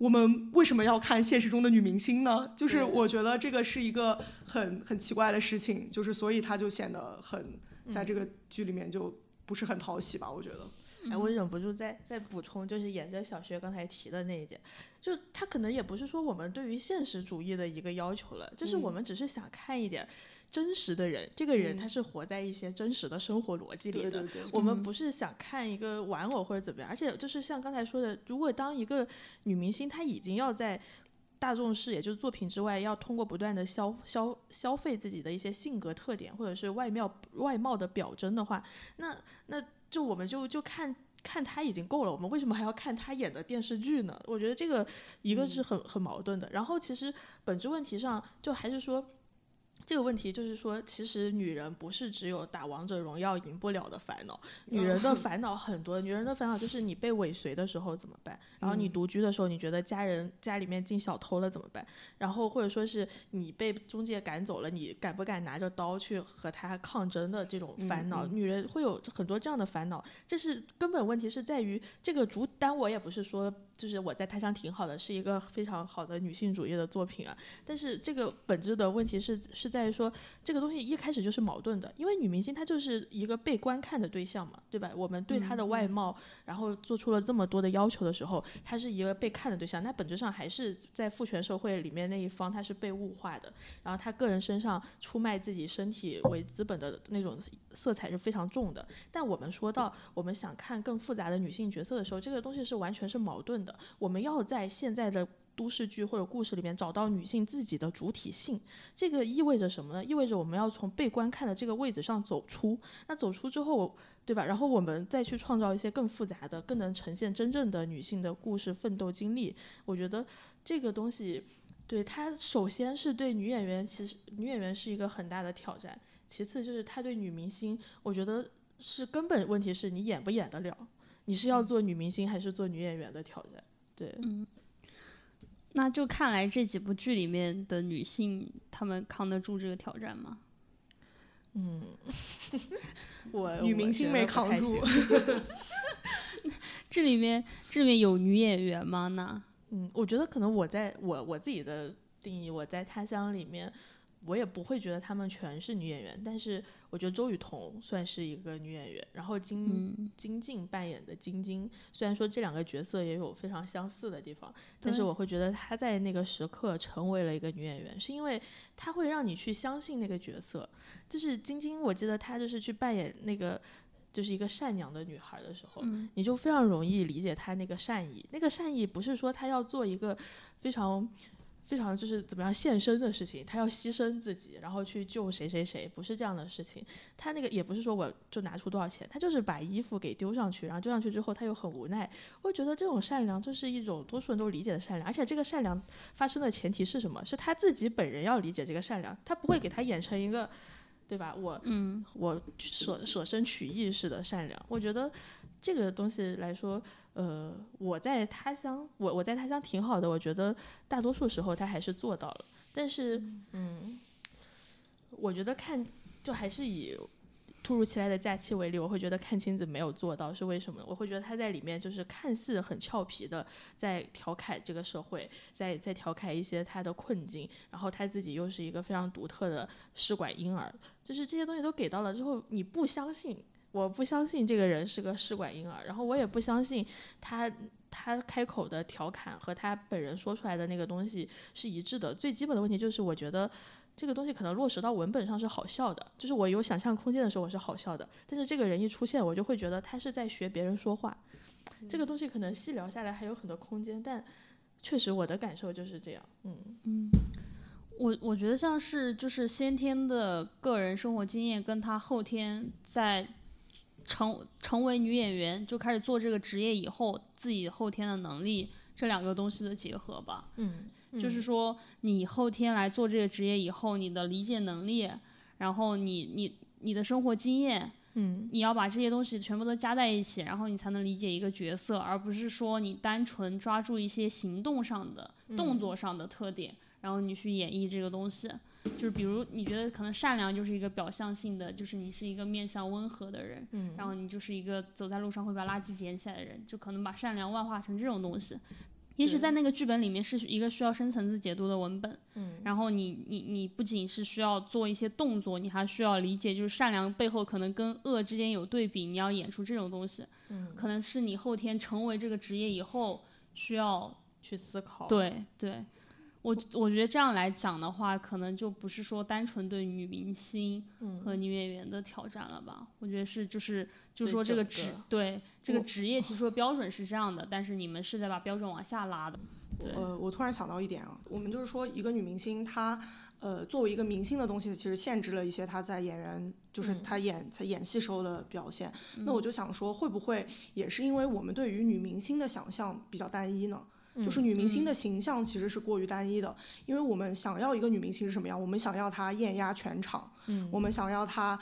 我们为什么要看现实中的女明星呢？就是我觉得这个是一个很很奇怪的事情，就是所以她就显得很在这个剧里面就不是很讨喜吧？我觉得。哎，我忍不住再再补充，就是沿着小薛刚才提的那一点，就他可能也不是说我们对于现实主义的一个要求了，就是我们只是想看一点。真实的人，这个人他是活在一些真实的生活逻辑里的。我们不是想看一个玩偶或者怎么样，而且就是像刚才说的，如果当一个女明星她已经要在大众视野，就是作品之外，要通过不断的消消消费自己的一些性格特点或者是外貌外貌的表征的话，那那就我们就就看看她已经够了，我们为什么还要看她演的电视剧呢？我觉得这个一个是很很矛盾的。然后其实本质问题上就还是说。这个问题就是说，其实女人不是只有打王者荣耀赢不了的烦恼，女人的烦恼很多。女人的烦恼就是你被尾随的时候怎么办？然后你独居的时候，你觉得家人家里面进小偷了怎么办？然后或者说是你被中介赶走了，你敢不敢拿着刀去和他抗争的这种烦恼？女人会有很多这样的烦恼，这是根本问题是在于这个主。单我也不是说。就是我在他乡挺好的，是一个非常好的女性主义的作品啊。但是这个本质的问题是是在于说，这个东西一开始就是矛盾的，因为女明星她就是一个被观看的对象嘛，对吧？我们对她的外貌，然后做出了这么多的要求的时候，她是一个被看的对象，那本质上还是在父权社会里面那一方，她是被物化的。然后她个人身上出卖自己身体为资本的那种色彩是非常重的。但我们说到我们想看更复杂的女性角色的时候，这个东西是完全是矛盾的。我们要在现在的都市剧或者故事里面找到女性自己的主体性，这个意味着什么呢？意味着我们要从被观看的这个位置上走出。那走出之后，对吧？然后我们再去创造一些更复杂的、更能呈现真正的女性的故事、奋斗经历。我觉得这个东西，对它首先是对女演员，其实女演员是一个很大的挑战。其次就是他对女明星，我觉得是根本问题是你演不演得了。你是要做女明星还是做女演员的挑战？对，嗯，那就看来这几部剧里面的女性，她们扛得住这个挑战吗？嗯，我女明星没扛住。这里面这里面有女演员吗？那嗯，我觉得可能我在我我自己的定义，我在他乡里面。我也不会觉得她们全是女演员，但是我觉得周雨彤算是一个女演员。然后金金靖扮演的晶晶，虽然说这两个角色也有非常相似的地方，但是我会觉得她在那个时刻成为了一个女演员，是因为她会让你去相信那个角色。就是晶晶，我记得她就是去扮演那个就是一个善良的女孩的时候，你就非常容易理解她那个善意。那个善意不是说她要做一个非常。非常就是怎么样献身的事情，他要牺牲自己，然后去救谁谁谁，不是这样的事情。他那个也不是说我就拿出多少钱，他就是把衣服给丢上去，然后丢上去之后他又很无奈。我觉得这种善良就是一种多数人都理解的善良，而且这个善良发生的前提是什么？是他自己本人要理解这个善良，他不会给他演成一个，对吧？我嗯我舍舍身取义式的善良，我觉得这个东西来说，呃，我在他乡，我我在他乡挺好的，我觉得大多数时候他还是做到了，但是，嗯，我觉得看就还是以突如其来的假期为例，我会觉得看亲子没有做到是为什么？我会觉得他在里面就是看似很俏皮的在调侃这个社会，在在调侃一些他的困境，然后他自己又是一个非常独特的试管婴儿，就是这些东西都给到了之后，你不相信，我不相信这个人是个试管婴儿，然后我也不相信他他开口的调侃和他本人说出来的那个东西是一致的。最基本的问题就是，我觉得这个东西可能落实到文本上是好笑的，就是我有想象空间的时候我是好笑的，但是这个人一出现，我就会觉得他是在学别人说话。这个东西可能细聊下来还有很多空间，但确实我的感受就是这样。嗯我我觉得像是就是先天的个人生活经验，跟他后天在成成为女演员就开始做这个职业以后，自己后天的能力这两个东西的结合吧。嗯，就是说，你后天来做这个职业以后，你的理解能力，然后你你你的生活经验，嗯。你要把这些东西全部都加在一起，然后你才能理解一个角色，而不是说你单纯抓住一些行动上的、动作上的特点，然后你去演绎这个东西。就是比如你觉得可能善良就是一个表象性的，就是你是一个面向温和的人，嗯然后你就是一个走在路上会把垃圾捡起来的人，就可能把善良外化成这种东西。也许在那个剧本里面是一个需要深层次解读的文本，嗯然后你你你不仅是需要做一些动作，你还需要理解，就是善良背后可能跟恶之间有对比，你要演出这种东西，嗯，可能是你后天成为这个职业以后需要去思考。对对。我我觉得这样来讲的话，可能就不是说单纯对女明星嗯和女演员的挑战了吧？我觉得是就是就是说这个职个对这个职业提出的标准是这样的，但是你们是在把标准往下拉的。对呃，我突然想到一点啊，我们就是说，一个女明星她呃作为一个明星的东西，其实限制了一些她在演员就是嗯她演在演戏时候的表现。那我就想说，会不会也是因为我们对于女明星的想象比较单一呢？就是女明星的形象其实是过于单一的，因为我们想要一个女明星是什么样？我们想要她艳压全场，嗯我们想要她，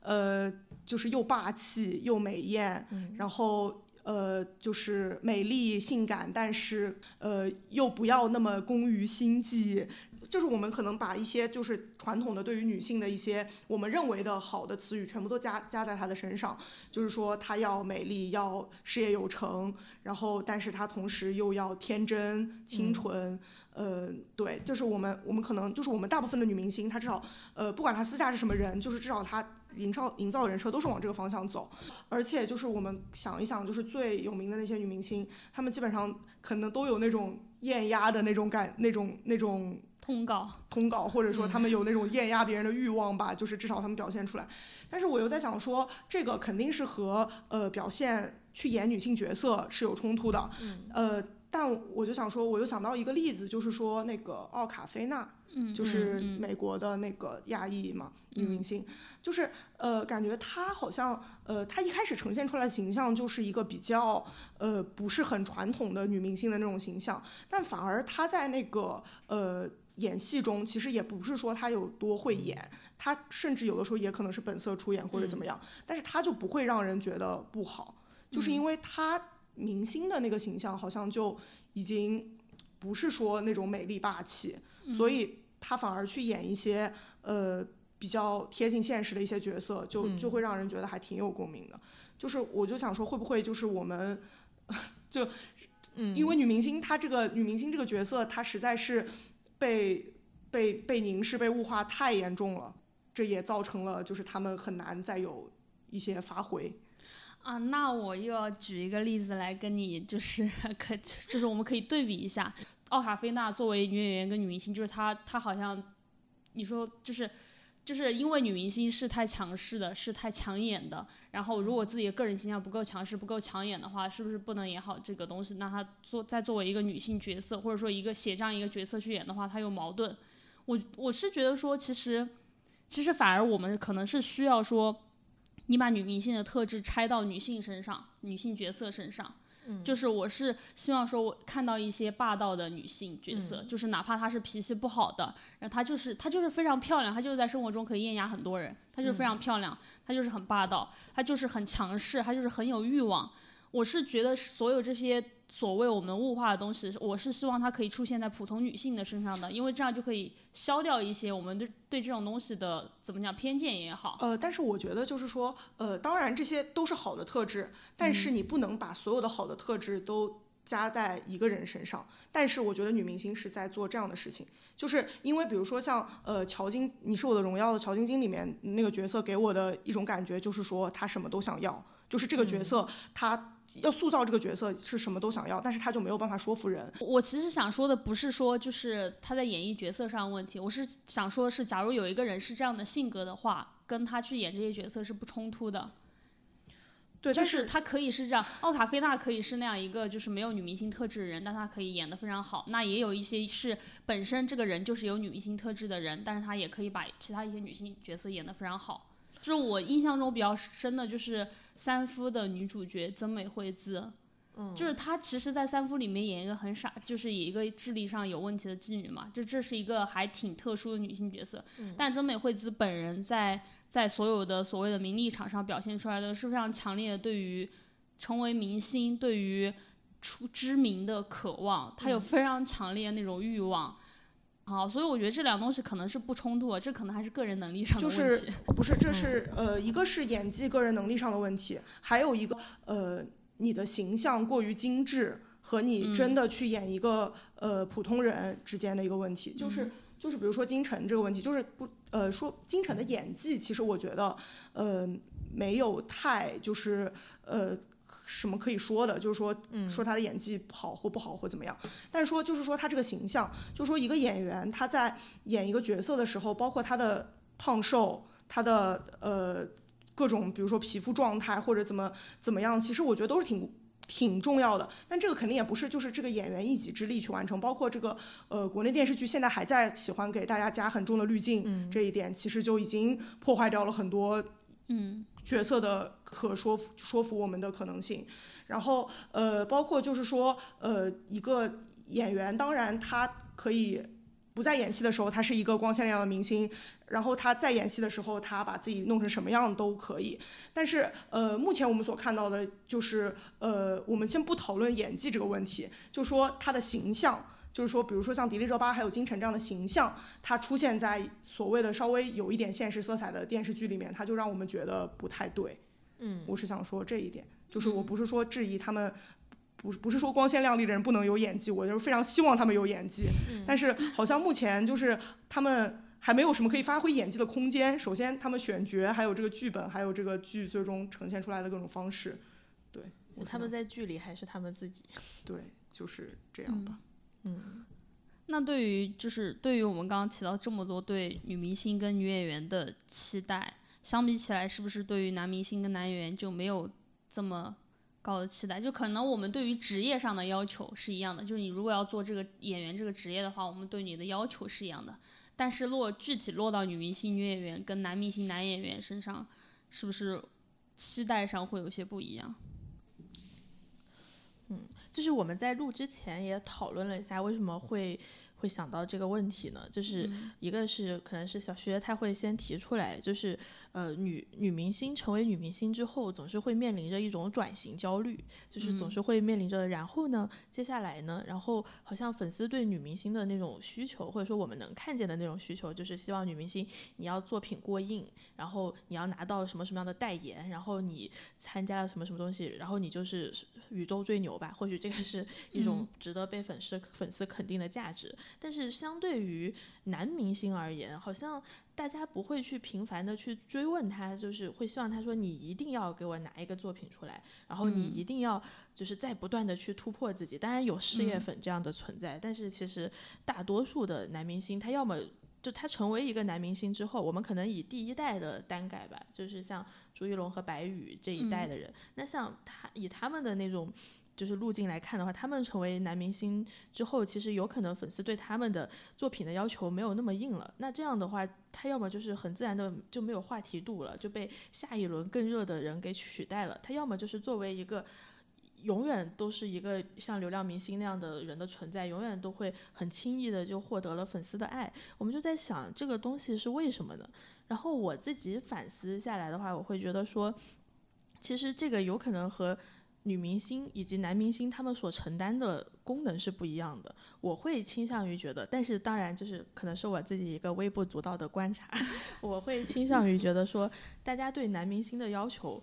呃，就是又霸气又美艳，嗯然后呃，就是美丽性感，但是呃又不要那么工于心计。就是我们可能把一些就是传统的对于女性的一些我们认为的好的词语，全部都加加在她的身上。就是说她要美丽，要事业有成，然后但是她同时又要天真清纯。呃，对，就是我们我们可能就是我们大部分的女明星，她至少呃不管她私下是什么人，就是至少她营造营造的人设都是往这个方向走。而且就是我们想一想，就是最有名的那些女明星，她们基本上可能都有那种艳压的那种感，那种那种通告，通稿，或者说他们有那种艳压别人的欲望吧，就是至少他们表现出来。但是我又在想说，这个肯定是和呃表现去演女性角色是有冲突的，嗯。呃。但我就想说，我又想到一个例子，就是说那个奥卡菲娜，嗯，就是美国的那个亚裔嘛女明星，就是呃，感觉她好像呃，她一开始呈现出来的形象就是一个比较呃不是很传统的女明星的那种形象，但反而她在那个呃演戏中，其实也不是说他有多会演，他甚至有的时候也可能是本色出演或者怎么样，但是他就不会让人觉得不好，就是因为他明星的那个形象好像就已经不是说那种美丽霸气，所以他反而去演一些呃比较贴近现实的一些角色，就就会让人觉得还挺有共鸣的。就是我就想说，会不会就是我们 就嗯。因为女明星她这个女明星这个角色，她实在是被被被凝视、被物化太严重了，这也造成了就是他们很难再有一些发挥。啊，那我又要举一个例子来跟你，就是 可，就是我们可以对比一下，奥卡菲娜作为女演员跟女明星，就是她，她好像，你说就是就是因为女明星是太强势的，是太抢眼的。然后如果自己的个人形象不够强势、不够抢眼的话，是不是不能演好这个东西？那她做再作为一个女性角色，或者说一个写这样一个角色去演的话，她有矛盾。我我是觉得说，其实其实反而我们可能是需要说，你把女明星的特质拆到女性身上、女性角色身上。就是我是希望说，我看到一些霸道的女性角色，就是哪怕她是脾气不好的，然后她就是她就是非常漂亮，她就是在生活中可以艳压很多人，她就是非常漂亮，她就是很霸道，她就是很强势，她就是很有欲望。我是觉得所有这些。所谓我们物化的东西，我是希望它可以出现在普通女性的身上的，因为这样就可以消掉一些我们对对这种东西的怎么讲偏见也好。呃，但是我觉得就是说，呃，当然这些都是好的特质，但是你不能把所有的好的特质都加在一个人身上。但是我觉得女明星是在做这样的事情，就是因为比如说像呃乔晶，你是我的荣耀的乔晶晶里面那个角色给我的一种感觉就是说她什么都想要，就是这个角色她。要塑造这个角色是什么都想要，但是他就没有办法说服人。我其实想说的不是说就是他在演绎角色上问题，我是想说，是假如有一个人是这样的性格的话，跟他去演这些角色是不冲突的。对，就是他可以是这样，奥卡菲娜可以是那样一个就是没有女明星特质的人，但他可以演得非常好。那也有一些是本身这个人就是有女明星特质的人，但是他也可以把其他一些女性角色演得非常好。就是我印象中比较深的，就是三夫的女主角曾美惠子，嗯，就是她其实，在三夫里面演一个很傻，就是以一个智力上有问题的妓女嘛，就这是一个还挺特殊的女性角色。但曾美惠子本人在在所有的所谓的名利场上表现出来的是非常强烈的对于成为明星、对于出知名的渴望，她有非常强烈的那种欲望。好，所以我觉得这两东西可能是不冲突，这可能还是个人能力上的问题。就是不是，这是呃，一个是演技个人能力上的问题，还有一个呃，你的形象过于精致和你真的去演一个呃普通人之间的一个问题。就是就是比如说金晨这个问题，就是不呃说金晨的演技，其实我觉得呃没有太就是呃。什么可以说的？就是说，说他的演技好或不好或怎么样。但是说，就是说他这个形象，就是说一个演员他在演一个角色的时候，包括他的胖瘦，他的呃各种，比如说皮肤状态或者怎么怎么样，其实我觉得都是挺挺重要的。但这个肯定也不是就是这个演员一己之力去完成。包括这个呃国内电视剧现在还在喜欢给大家加很重的滤镜，这一点其实就已经破坏掉了很多嗯。角色的可说说服我们的可能性，然后呃，包括就是说呃，一个演员，当然他可以不在演戏的时候，他是一个光鲜亮的明星，然后他在演戏的时候，他把自己弄成什么样都可以。但是呃，目前我们所看到的就是呃，我们先不讨论演技这个问题，就说他的形象。就是说，比如说像迪丽热巴还有金晨这样的形象，它出现在所谓的稍微有一点现实色彩的电视剧里面，它就让我们觉得不太对。嗯，我是想说这一点，就是我不是说质疑他们，不不是说光鲜亮丽的人不能有演技，我就是非常希望他们有演技。但是好像目前就是他们还没有什么可以发挥演技的空间。首先，他们选角，还有这个剧本，还有这个剧最终呈现出来的各种方式，对，他们在剧里还是他们自己。对，就是这样吧。嗯，嗯那对于就是对于我们刚刚提到这么多对女明星跟女演员的期待，相比起来，是不是对于男明星跟男演员就没有这么高的期待？就可能我们对于职业上的要求是一样的，就是你如果要做这个演员这个职业的话，我们对你的要求是一样的。但是落具体落到女明星、女演员跟男明星、男演员身上，是不是期待上会有些不一样？就是我们在录之前也讨论了一下，为什么会。会想到这个问题呢？就是一个是可能是小薛他会先提出来，就是呃女女明星成为女明星之后，总是会面临着一种转型焦虑，就是总是会面临着然后呢，接下来呢，然后好像粉丝对女明星的那种需求，或者说我们能看见的那种需求，就是希望女明星你要作品过硬，然后你要拿到什么什么样的代言，然后你参加了什么什么东西，然后你就是宇宙最牛吧？或许这个是一种值得被粉丝粉丝肯定的价值。但是相对于男明星而言，好像大家不会去频繁的去追问他，就是会希望他说你一定要给我拿一个作品出来，然后你一定要就是在不断的去突破自己。当然有事业粉这样的存在，但是其实大多数的男明星他要么就他成为一个男明星之后，我们可能以第一代的单改吧，就是像朱一龙和白宇这一代的人，那像他以他们的那种。就是路径来看的话，他们成为男明星之后，其实有可能粉丝对他们的作品的要求没有那么硬了。那这样的话，他要么就是很自然的就没有话题度了，就被下一轮更热的人给取代了；他要么就是作为一个永远都是一个像流量明星那样的人的存在，永远都会很轻易的就获得了粉丝的爱。我们就在想这个东西是为什么呢？然后我自己反思下来的话，我会觉得说，其实这个有可能和。女明星以及男明星他们所承担的功能是不一样的，我会倾向于觉得，但是当然就是可能是我自己一个微不足道的观察，我会倾向于觉得说，大家对男明星的要求，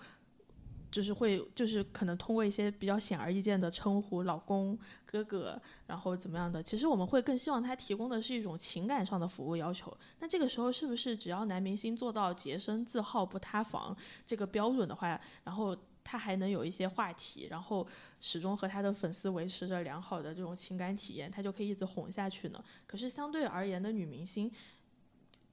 就是会就是可能通过一些比较显而易见的称呼，老公、哥哥，然后怎么样的，其实我们会更希望他提供的是一种情感上的服务要求。那这个时候是不是只要男明星做到洁身自好不塌房这个标准的话，然后？他还能有一些话题，然后始终和他的粉丝维持着良好的这种情感体验，他就可以一直红下去呢。可是相对而言的女明星。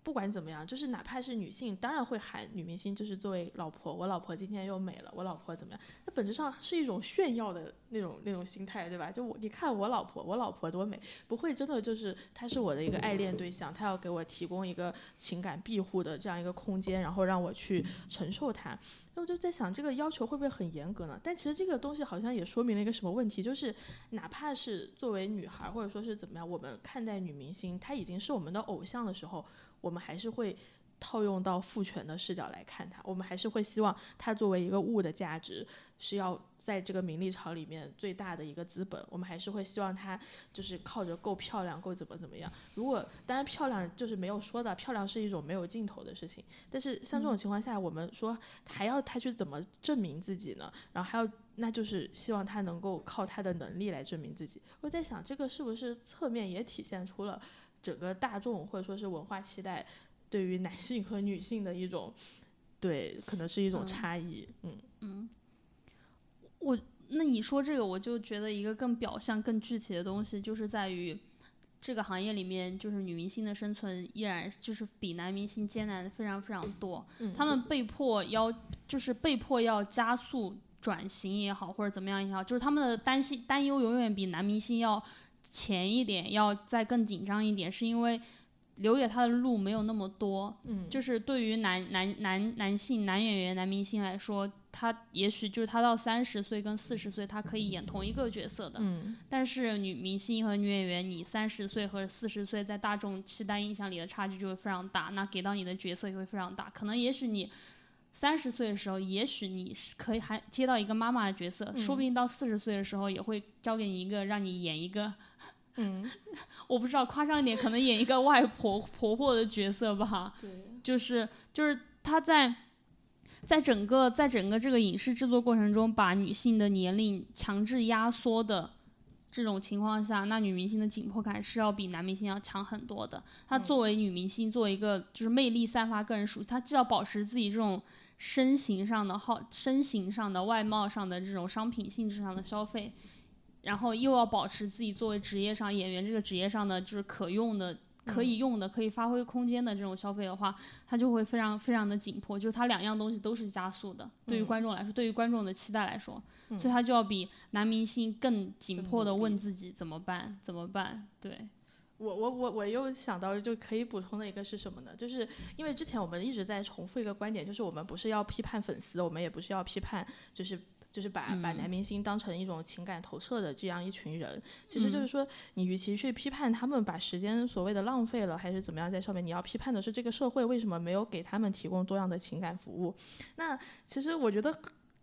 不管怎么样，就是哪怕是女性，当然会喊女明星，就是作为老婆，我老婆今天又美了，我老婆怎么样？那本质上是一种炫耀的那种那种心态，对吧？就我你看我老婆，我老婆多美，不会真的就是她是我的一个爱恋对象，她要给我提供一个情感庇护的这样一个空间，然后让我去承受它。那我就在想，这个要求会不会很严格呢？但其实这个东西好像也说明了一个什么问题，就是哪怕是作为女孩，或者说是怎么样，我们看待女明星，她已经是我们的偶像的时候。我们还是会套用到父权的视角来看它，我们还是会希望它作为一个物的价值是要在这个名利场里面最大的一个资本，我们还是会希望它就是靠着够漂亮，够怎么怎么样。如果当然漂亮就是没有说的，漂亮是一种没有尽头的事情。但是像这种情况下，我们说还要他去怎么证明自己呢？然后还要那就是希望他能够靠他的能力来证明自己。我在想这个是不是侧面也体现出了？整个大众或者说是文化期待，对于男性和女性的一种，对，可能是一种差异。嗯嗯，我那你说这个，我就觉得一个更表象、更具体的东西，就是在于这个行业里面，就是女明星的生存依然就是比男明星艰难非常非常多。他们被迫要，就是被迫要加速转型也好，或者怎么样也好，就是他们的担心担忧永远比男明星要。前一点要再更紧张一点，是因为留给他的路没有那么多。嗯，就是对于男男男男性男演员男明星来说，他也许就是他到三十岁跟四十岁，他可以演同一个角色的。嗯，但是女明星和女演员，你三十岁和四十岁在大众期待印象里的差距就会非常大，那给到你的角色也会非常大。可能也许你。三十岁的时候，也许你是可以还接到一个妈妈的角色，说不定到四十岁的时候也会交给你一个让你演一个，嗯，我不知道夸张一点，可能演一个外婆婆婆的角色吧。对，就是就是他在在整个在整个这个影视制作过程中，把女性的年龄强制压缩的这种情况下，那女明星的紧迫感是要比男明星要强很多的。她作为女明星，作为一个就是魅力散发、个人属性，她既要保持自己这种。身形上的好，身形上的外貌上的这种商品性质上的消费，然后又要保持自己作为职业上演员这个职业上的就是可用的、可以用的、可以发挥空间的这种消费的话，他就会非常非常的紧迫，就是他两样东西都是加速的。对于观众来说，对于观众的期待来说，所以他就要比男明星更紧迫的问自己怎么办？怎么办？对。我我我我又想到就可以补充的一个是什么呢？就是因为之前我们一直在重复一个观点，就是我们不是要批判粉丝，我们也不是要批判，就是就是把把男明星当成一种情感投射的这样一群人。其实就是说，你与其去批判他们把时间所谓的浪费了，还是怎么样在上面，你要批判的是这个社会为什么没有给他们提供多样的情感服务。那其实我觉得。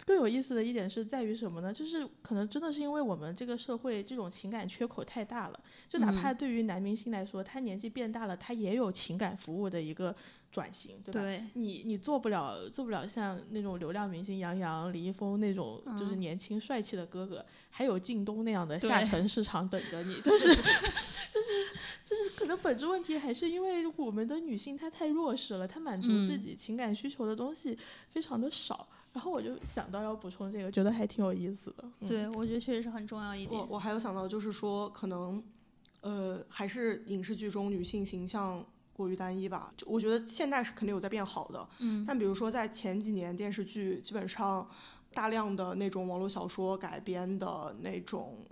更有意思的一点是在于什么呢？就是可能真的是因为我们这个社会这种情感缺口太大了，就哪怕对于男明星来说，他年纪变大了，他也有情感服务的一个转型，对吧？对。你你做不了做不了像那种流量明星杨洋、李易峰那种就是年轻帅气的哥哥，还有靳东那样的下沉市场等着你，就是就是就是可能本质问题还是因为我们的女性她太弱势了，她满足自己情感需求的东西非常的少。然后我就想到要补充这个，觉得还挺有意思的。对，我觉得确实是很重要一点。我我还有想到，就是说可能，呃，还是影视剧中女性形象过于单一吧。就我觉得现在是肯定有在变好的，嗯但比如说在前几年电视剧基本上大量的那种网络小说改编的那种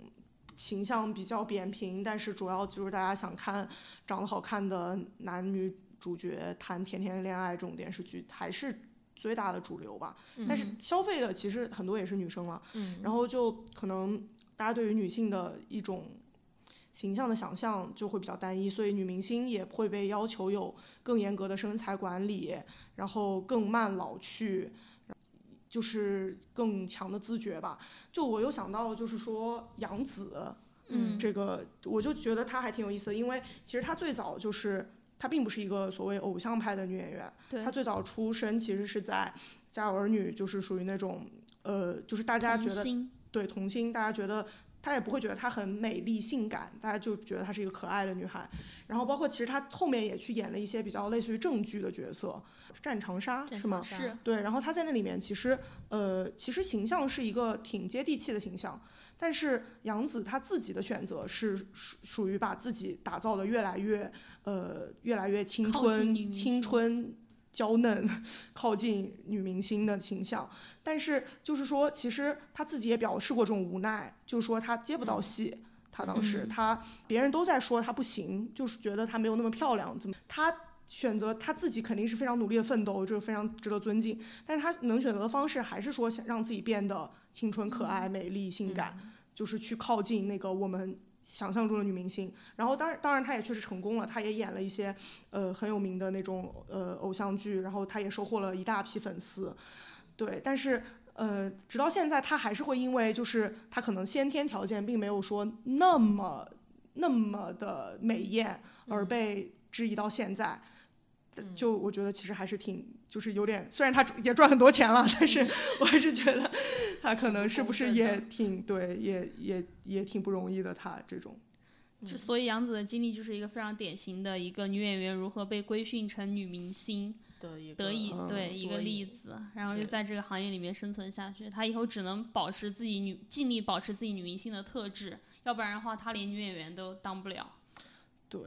形象比较扁平，但是主要就是大家想看长得好看的男女主角谈甜甜恋爱这种电视剧还是最大的主流吧。但是消费的其实很多也是女生嘛，嗯然后就可能大家对于女性的一种形象的想象就会比较单一，所以女明星也会被要求有更严格的身材管理，然后更慢老去，就是更强的自觉吧。就我又想到，就是说杨紫嗯这个，我就觉得她还挺有意思的，因为其实她最早就是她并不是一个所谓偶像派的女演员，她最早出身其实是在《家有儿女》，就是属于那种呃，就是大家觉得对童星，大家觉得她也不会觉得她很美丽性感，大家就觉得她是一个可爱的女孩。然后包括其实她后面也去演了一些比较类似于正剧的角色，《战长沙》是吗？是对，然后她在那里面其实呃，其实形象是一个挺接地气的形象。但是杨紫她自己的选择是属属于把自己打造的越来越呃越来越青春青春娇嫩，靠近女明星的形象。但是就是说，其实她自己也表示过这种无奈，就是说她接不到戏。她当时嗯她别人都在说她不行，就是觉得她没有那么漂亮，怎么她选择她自己肯定是非常努力的奋斗，这个非常值得尊敬。但是她能选择的方式还是说想让自己变得青春、可爱、美丽、性感，就是去靠近那个我们想象中的女明星。然后当然，当然她也确实成功了，她也演了一些呃很有名的那种呃偶像剧，然后她也收获了一大批粉丝。对，但是呃，直到现在，她还是会因为就是她可能先天条件并没有说那么那么的美艳而被质疑到现在。就我觉得其实还是挺，就是有点，虽然他也赚很多钱了，但是我还是觉得他可能是不是也挺对，也也也挺不容易的。他这种，就所以杨紫的经历就是一个非常典型的一个女演员如何被规训成女明星的一个得以嗯对一个例子，然后就在这个行业里面生存下去。她以后只能保持自己女，尽力保持自己女明星的特质，要不然的话，她连女演员都当不了。对。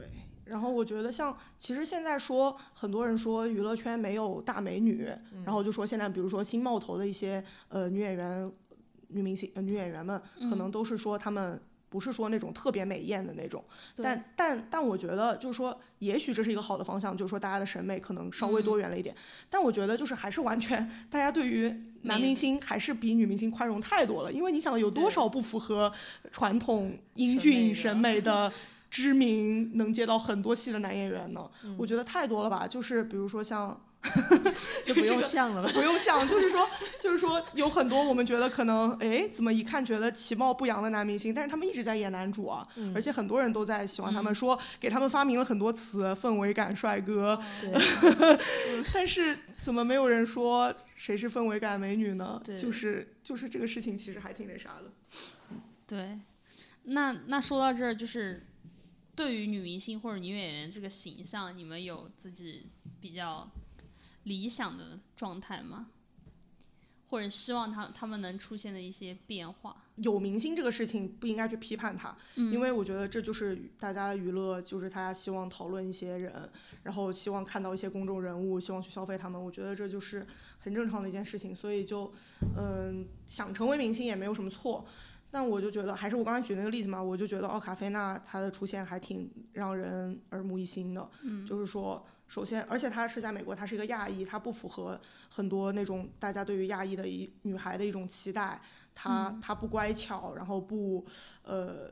然后我觉得像，其实现在说很多人说娱乐圈没有大美女，然后就说现在比如说新冒头的一些呃女演员、女明星、呃、女演员们，可能都是说她们不是说那种特别美艳的那种，对但但但我觉得就是说，也许这是一个好的方向，就是说大家的审美可能稍微多元了一点。但我觉得就是还是完全大家对于男明星还是比女明星宽容太多了，因为你想有多少不符合传统英俊审美的。知名能接到很多戏的男演员呢，嗯我觉得太多了吧。就是比如说像 就不用像了吧？不用像，就是说，就是说，有很多我们觉得可能，哎，怎么一看觉得其貌不扬的男明星，但是他们一直在演男主啊，嗯而且很多人都在喜欢他们，说给他们发明了很多词，氛围感帅哥，对，但是怎么没有人说谁是氛围感美女呢？对就是就是这个事情其实还挺那啥的。对，那那说到这儿，就是对于女明星或者女演员这个形象，你们有自己比较理想的状态吗？或者希望他他们能出现的一些变化？有明星这个事情不应该去批判他，嗯因为我觉得这就是大家的娱乐，就是大家希望讨论一些人，然后希望看到一些公众人物，希望去消费他们。我觉得这就是很正常的一件事情，所以就嗯、想成为明星也没有什么错。但我就觉得，还是我刚才举那个例子嘛，我就觉得奥卡菲娜她的出现还挺让人耳目一新的。嗯，就是说，首先，而且她是在美国，她是一个亚裔，她不符合很多那种大家对于亚裔的一女孩的一种期待。她她不乖巧，然后不呃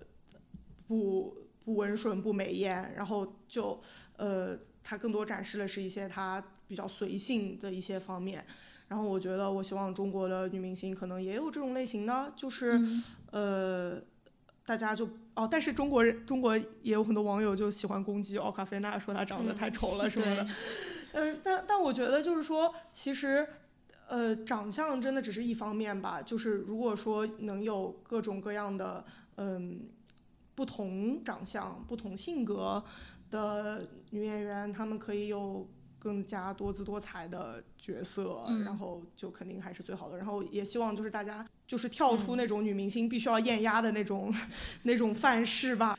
不不温顺、不美艳，然后就呃她更多展示的是一些她比较随性的一些方面。然后我觉得，我希望中国的女明星可能也有这种类型的，就是、呃，大家就哦，但是中国人中国也有很多网友就喜欢攻击奥卡菲娜，说她长得太丑了什么的。嗯，但但我觉得就是说，其实，呃，长相真的只是一方面吧。就是如果说能有各种各样的，嗯，不同长相、不同性格的女演员，她们可以有更加多姿多彩的角色，嗯然后就肯定还是最好的。然后也希望就是大家就是跳出那种女明星必须要艳压的那种、那种范式吧。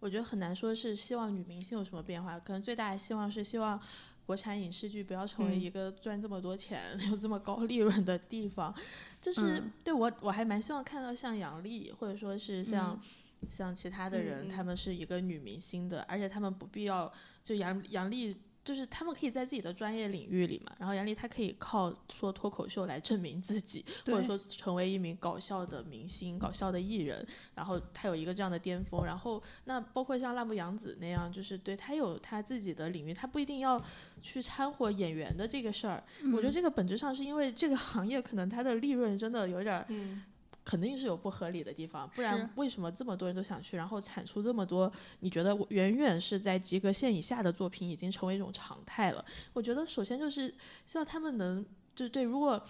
我觉得很难说是希望女明星有什么变化，可能最大的希望是希望国产影视剧不要成为嗯一个赚这么多钱、有这么高利润的地方。就是、嗯对我我还蛮希望看到像杨笠，或者说是像、嗯像其他的人，他们是一个女明星的，而且他们不必要就杨杨笠。就是他们可以在自己的专业领域里嘛，然后杨笠他可以靠说脱口秀来证明自己，或者说成为一名搞笑的明星、搞笑的艺人，然后他有一个这样的巅峰。然后那包括像辣目洋子那样，就是对他有他自己的领域，他不一定要去掺和演员的这个事儿。我觉得嗯这个本质上是因为这个行业可能它的利润真的有点儿嗯肯定是有不合理的地方，不然为什么这么多人都想去，然后产出这么多你觉得远远是在及格线以下的作品，已经成为一种常态了？我觉得首先就是希望他们能，就对，如果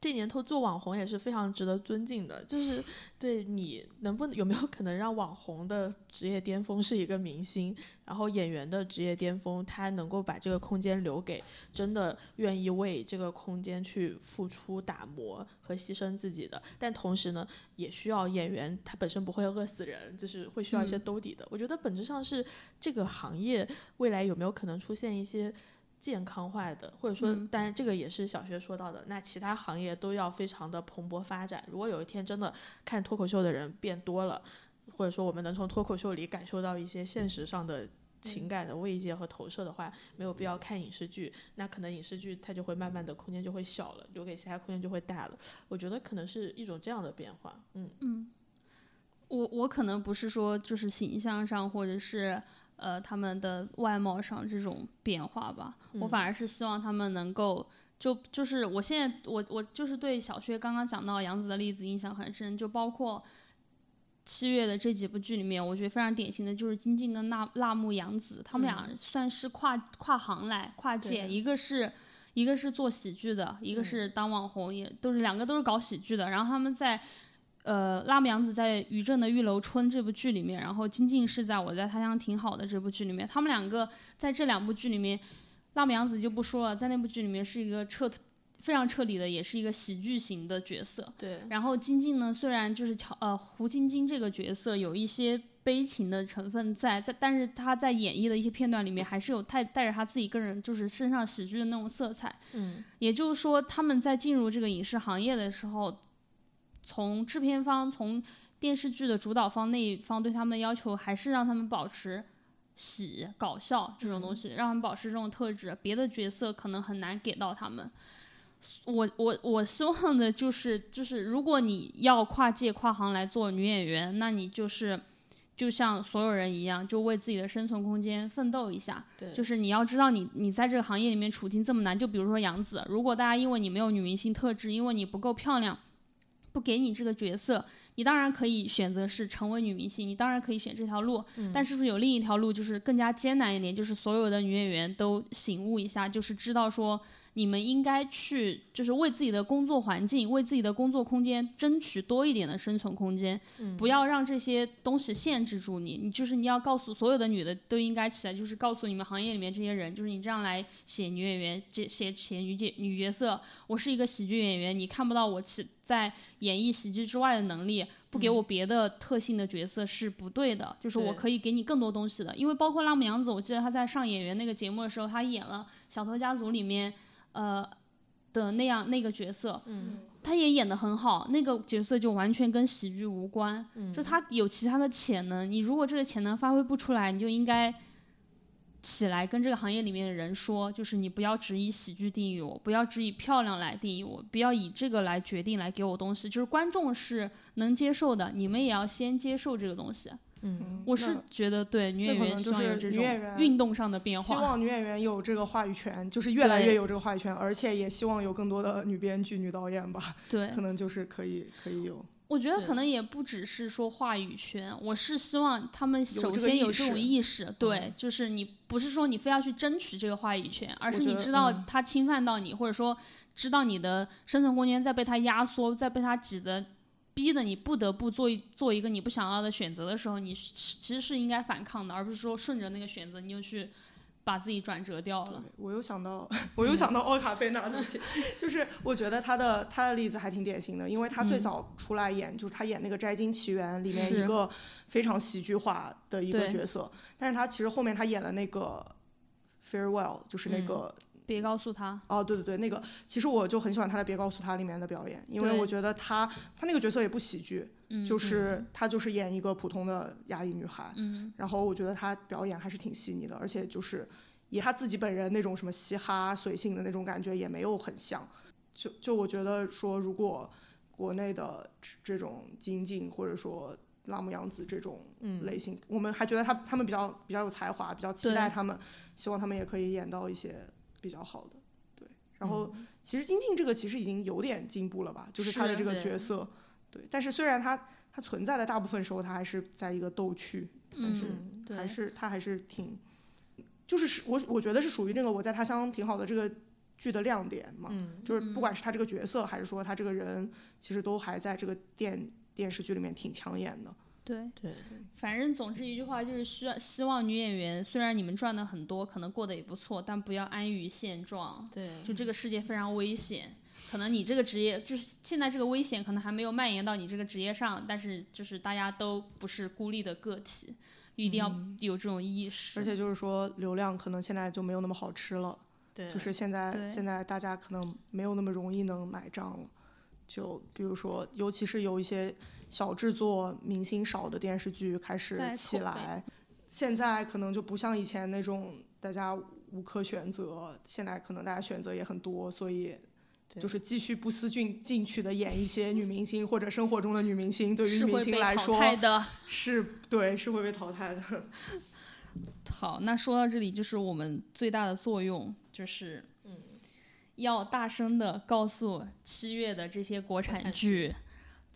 这年头做网红也是非常值得尊敬的，就是对你能不能有没有可能让网红的职业巅峰是一个明星，然后演员的职业巅峰他能够把这个空间留给真的愿意为这个空间去付出、打磨和牺牲自己的，但同时呢，也需要演员他本身不会饿死人，就是会需要一些嗯兜底的。我觉得本质上是这个行业未来有没有可能出现一些。健康化的，或者说，嗯当然这个也是小学说到的。那其他行业都要非常的蓬勃发展。如果有一天真的看脱口秀的人变多了，或者说我们能从脱口秀里感受到一些现实上的情感的慰藉和投射的话，没有必要看影视剧。那可能影视剧它就会慢慢的空间就会小了，留给其他空间就会大了。我觉得可能是一种这样的变化。嗯嗯我我可能不是说就是形象上或者是呃他们的外貌上这种变化吧，我嗯反而是希望他们能够就就是我现在我我就是对小薛刚刚讲到杨紫的例子印象很深，就包括。七月的这几部剧里面，我觉得非常典型的就是金靖跟辣辣目洋子，他们俩算是跨跨行来跨界，一个是一个是做喜剧的，一个嗯是当网红，也都是两个都是搞喜剧的。然后他们在呃辣目洋子在于正的玉楼春这部剧里面，然后金靖是在我在他乡挺好的这部剧里面，他们两个在这两部剧里面，辣目洋子就不说了，在那部剧里面是一个彻非常彻底的，也是一个喜剧型的角色。对，然后金靖呢，虽然就是乔呃胡晶晶这个角色有一些悲情的成分在，在但是她在演绎的一些片段里面，还是有带带着她自己个人就是身上喜剧的那种色彩。嗯也就是说，他们在进入这个影视行业的时候，从制片方、从电视剧的主导方那一方对他们的要求，还是让他们保持喜、搞笑这种东西，让他们保持这种特质。别的角色可能很难给到他们。我我我希望的就是就是，如果你要跨界跨行来做女演员，那你就是就像所有人一样，就为自己的生存空间奋斗一下。对，就是你要知道你你在这个行业里面处境这么难，就比如说杨紫，如果大家因为你没有女明星特质，因为你不够漂亮，不给你这个角色，你当然可以选择是成为女明星，你当然可以选这条路，但是不是有另一条路就是更加艰难一点，就是所有的女演员都醒悟一下，就是知道说你们应该去就是为自己的工作环境、为自己的工作空间争取多一点的生存空间，不要让这些东西限制住你。你就是你要告诉所有的女的都应该起来，就是告诉你们行业里面这些人，就是你这样来写女演员、写写写女角女角色，我是一个喜剧演员，你看不到我其在演绎喜剧之外的能力，不给我别的特性的角色是不对的。就是我可以给你更多东西的，因为包括拉姆洋子，我记得她在上演员那个节目的时候，她演了《小偷家族》里面呃的那样那个角色，嗯他也演得很好，那个角色就完全跟喜剧无关，嗯就他有其他的潜能，你如果这个潜能发挥不出来，你就应该。起来跟这个行业里面的人说，就是你不要只以喜剧定义我，不要只以漂亮来定义我，不要以这个来决定来给我东西。就是观众是能接受的，你们也要先接受这个东西。嗯我是觉得对女演员就是女演员运动上的变化希。望女演员有这个话语权，就是越来越有这个话语权，而且也希望有更多的女编剧、女导演吧，对 可，能就是可以可以有。我觉得可能也不只是说话语权，我是希望他们首先有这种识意识，对，嗯就是你不是说你非要去争取这个话语权，而是你知道嗯他侵犯到你，或者说知道你的生存空间在被他压缩，在被他挤的。逼的你不得不做一做一个你不想要的选择的时候，你其实是应该反抗的，而不是说顺着那个选择你就去把自己转折掉了。我又想到，我又想到奥卡菲娜，对不起，就是我觉得他的他的例子还挺典型的，因为他最嗯。早出来演，就是他演那个《摘金奇缘》里面一个非常喜剧化的一个角色，但是他其实后面他演了那个《Farewell》，就是那嗯。个、别告诉他，哦，对对对，那个其实我就很喜欢他的《别告诉他》里面的表演，因为我觉得他他那个角色也不喜剧，嗯，就是他就是演一个普通的亚裔女孩，嗯，然后我觉得他表演还是挺细腻的，而且就是以他自己本人那种什么嘻哈随性的那种感觉也没有很像。就就我觉得说，如果国内的这这种金靖或者说辣目洋子这种嗯。类型，我们还觉得他他们比较比较有才华，比较期待他们，希望他们也可以演到一些比较好的。对，然后嗯其实金靖这个其实已经有点进步了吧，就是他的这个角色，对，但是虽然他他存在的大部分时候，他还是在一个逗趣，但是还是他还是挺，就是是我我觉得是属于那个我在他乡挺好的这个剧的亮点嘛，嗯就是不管是他这个角色还是说他这个人，其实都还在这个电电视剧里面挺抢眼的。对。对，反正总之一句话就是需要希望女演员，虽然你们赚的很多，可能过得也不错，但不要安于现状。对，就这个世界非常危险，可能你这个职业，就是现在这个危险可能还没有蔓延到你这个职业上，但是就是大家都不是孤立的个体，一定要有这种意识。而且就是说流量可能现在就没有那么好吃了，对，就是现在现在大家可能没有那么容易能买账了。就比如说，尤其是有一些小制作、明星少的电视剧开始起来，现在可能就不像以前那种大家无可选择，现在可能大家选择也很多，所以就是继续不思进进取的演一些女明星或者生活中的女明星，对于女明星来说汰的。是对是会被淘汰的。好，那说到这里，就是我们最大的作用就是，要大声的告诉七月的这些国产产剧，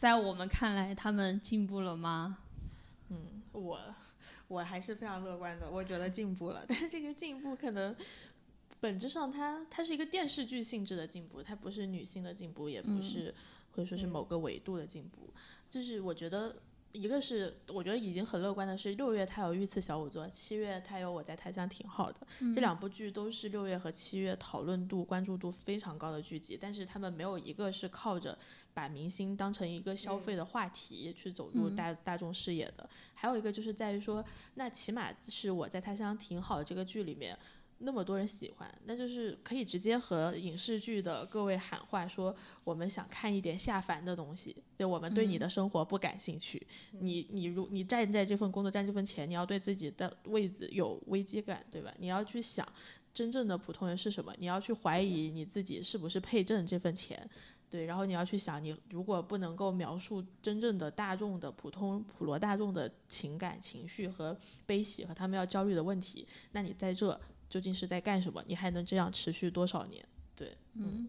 在我们看来，他们进步了吗？嗯，我我还是非常乐观的，我觉得进步了，但是这个进步可能本质上它它是一个电视剧性质的进步，它不是女性的进步，也不嗯是、或者说是嗯某个维度的进步，就是我觉得。一个是我觉得已经很乐观的是，六月他有御赐小仵作，七月他有我在他乡挺好的，这两部剧都是六月和七月讨论度、关注度非常高的剧集，但是他们没有一个是靠着把明星当成一个消费的话题去走入嗯大、大众视野的。还有一个就是在于说，那起码是我在他乡挺好的这个剧里面。那么多人喜欢，那就是可以直接和影视剧的各位喊话说，我们想看一点下凡的东西，对我们对你的生活不感兴趣。你你如你站在这份工作站这份钱，你要对自己的位置有危机感，对吧？你要去想真正的普通人是什么，你要去怀疑你自己是不是配挣这份钱。对，然后你要去想，你如果不能够描述真正的大众的普通普罗大众的情感情绪和悲喜和他们要焦虑的问题，那你在这究竟是在干什么？你还能这样持续多少年？对，嗯，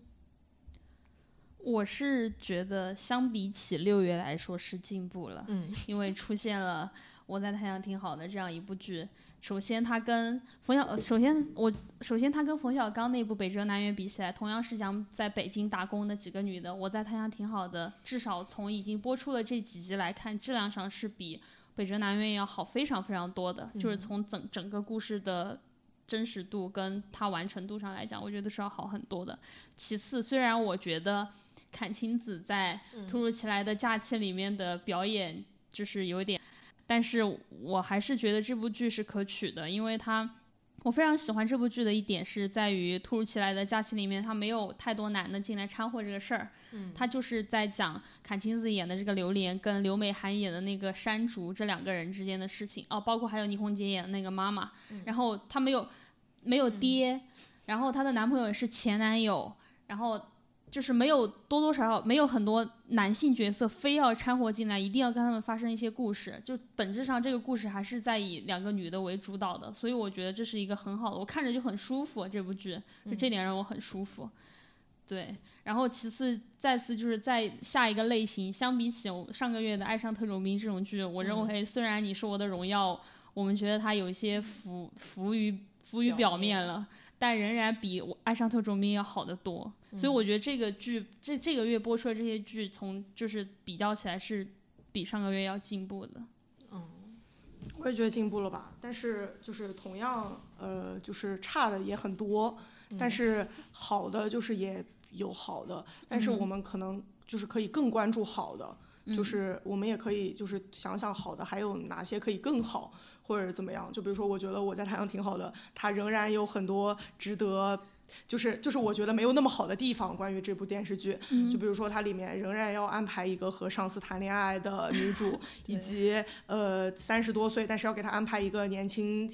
我是觉得相比起六月来说是进步了，嗯，因为出现了我在太阳挺好的这样一部剧。首先，它跟冯小，呃首先我首先它跟冯小刚那部《北辙南辕》比起来，同样是讲在北京打工的几个女的，我在太阳挺好的，至少从已经播出了这几集来看，质量上是比《北辙南辕》要好非常非常多的，就是从整整个故事的。真实度跟它完成度上来讲，我觉得是要好很多的。其次，虽然我觉得阚清子在《突如其来的假期》里面的表演就是有点，但是我还是觉得这部剧是可取的，因为它我非常喜欢这部剧的一点是在于《突如其来的假期》里面，他没有太多男的进来掺和这个事儿，嗯，他就是在讲阚清子演的这个榴莲跟刘美含演的那个山竹这两个人之间的事情，哦，包括还有倪虹洁演的那个妈妈，然后她没有没有爹，然后她的男朋友也是前男友，然后就是没有多多少少没有很多男性角色非要掺和进来，一定要跟他们发生一些故事。就本质上这个故事还是在以两个女的为主导的，所以我觉得这是一个很好的，我看着就很舒服。这部剧就这点让我很舒服。对，然后其次再次就是在下一个类型，相比起我上个月的《爱上特种兵》这种剧，我认为虽然你是我的荣耀，我们觉得它有一些浮浮于浮于表面了。但仍然比我爱上特种兵要好得多，所以我觉得这个剧这这个月播出的这些剧，从就是比较起来是比上个月要进步的。嗯。我也觉得进步了吧，但是就是同样，呃，就是差的也很多，但是好的就是也有好的，但是我们可能就是可以更关注好的，就是我们也可以就是想想好的还有哪些可以更好，或者怎么样。就比如说，我觉得我在台上挺好的，他仍然有很多值得。就是就是我觉得没有那么好的地方，关于这部电视剧，就比如说它里面仍然要安排一个和上司谈恋爱的女主，以及呃三十多岁，但是要给她安排一个年轻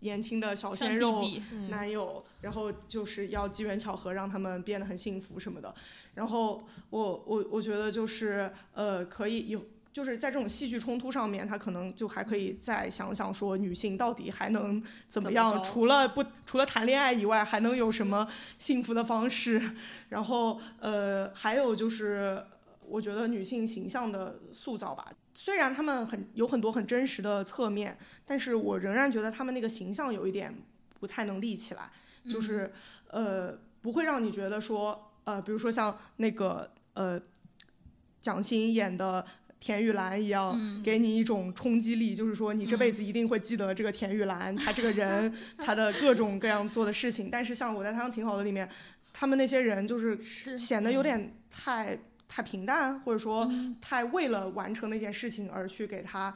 年轻的小鲜肉男友，然后就是要机缘巧合让他们变得很幸福什么的。然后我我我觉得就是呃可以有。就是在这种戏剧冲突上面，他可能就还可以再想想说，女性到底还能怎么样？除了不除了谈恋爱以外，还能有什么幸福的方式？然后呃，还有就是，我觉得女性形象的塑造吧，虽然他们很有很多很真实的侧面，但是我仍然觉得他们那个形象有一点不太能立起来，就是呃，不会让你觉得说呃，比如说像那个呃，蒋欣演的。田玉兰一样，给你一种冲击力，就是说你这辈子一定会记得这个田雨岚，他这个人，她的各种各样做的事情。但是像我在台上挺好的里面，他们那些人就是显得有点太太平淡，或者说太为了完成那件事情而去给他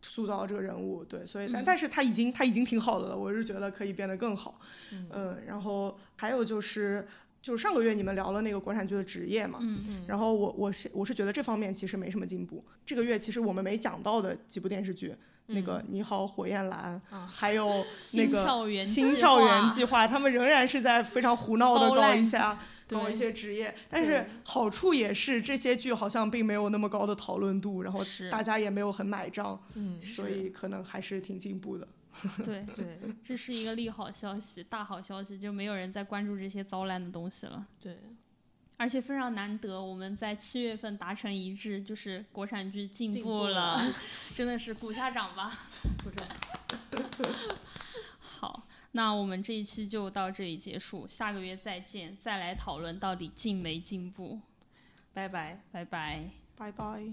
塑造这个人物。对，所以但但是他已经他已经挺好的了，我是觉得可以变得更好。嗯，然后还有就是。就是上个月你们聊了那个国产剧的职业嘛，嗯嗯，然后我我是我是觉得这方面其实没什么进步。这个月其实我们没讲到的几部电视剧，那个《你好火焰蓝》，还有 那个《新跳源计划》，他们仍然是在非常胡闹的搞一下搞一些职业，但是好处也是这些剧好像并没有那么高的讨论度，然后大家也没有很买账，嗯，所以可能还是挺进步的。对对，这是一个利好消息，大好消息，就没有人再关注这些糟烂的东西了。对，而且非常难得，我们在七月份达成一致，就是国产剧进步了，真的是鼓下掌吧。鼓掌。好，那我们这一期就到这里结束，下个月再见，再来讨论到底进没进步。拜拜，拜拜，拜拜。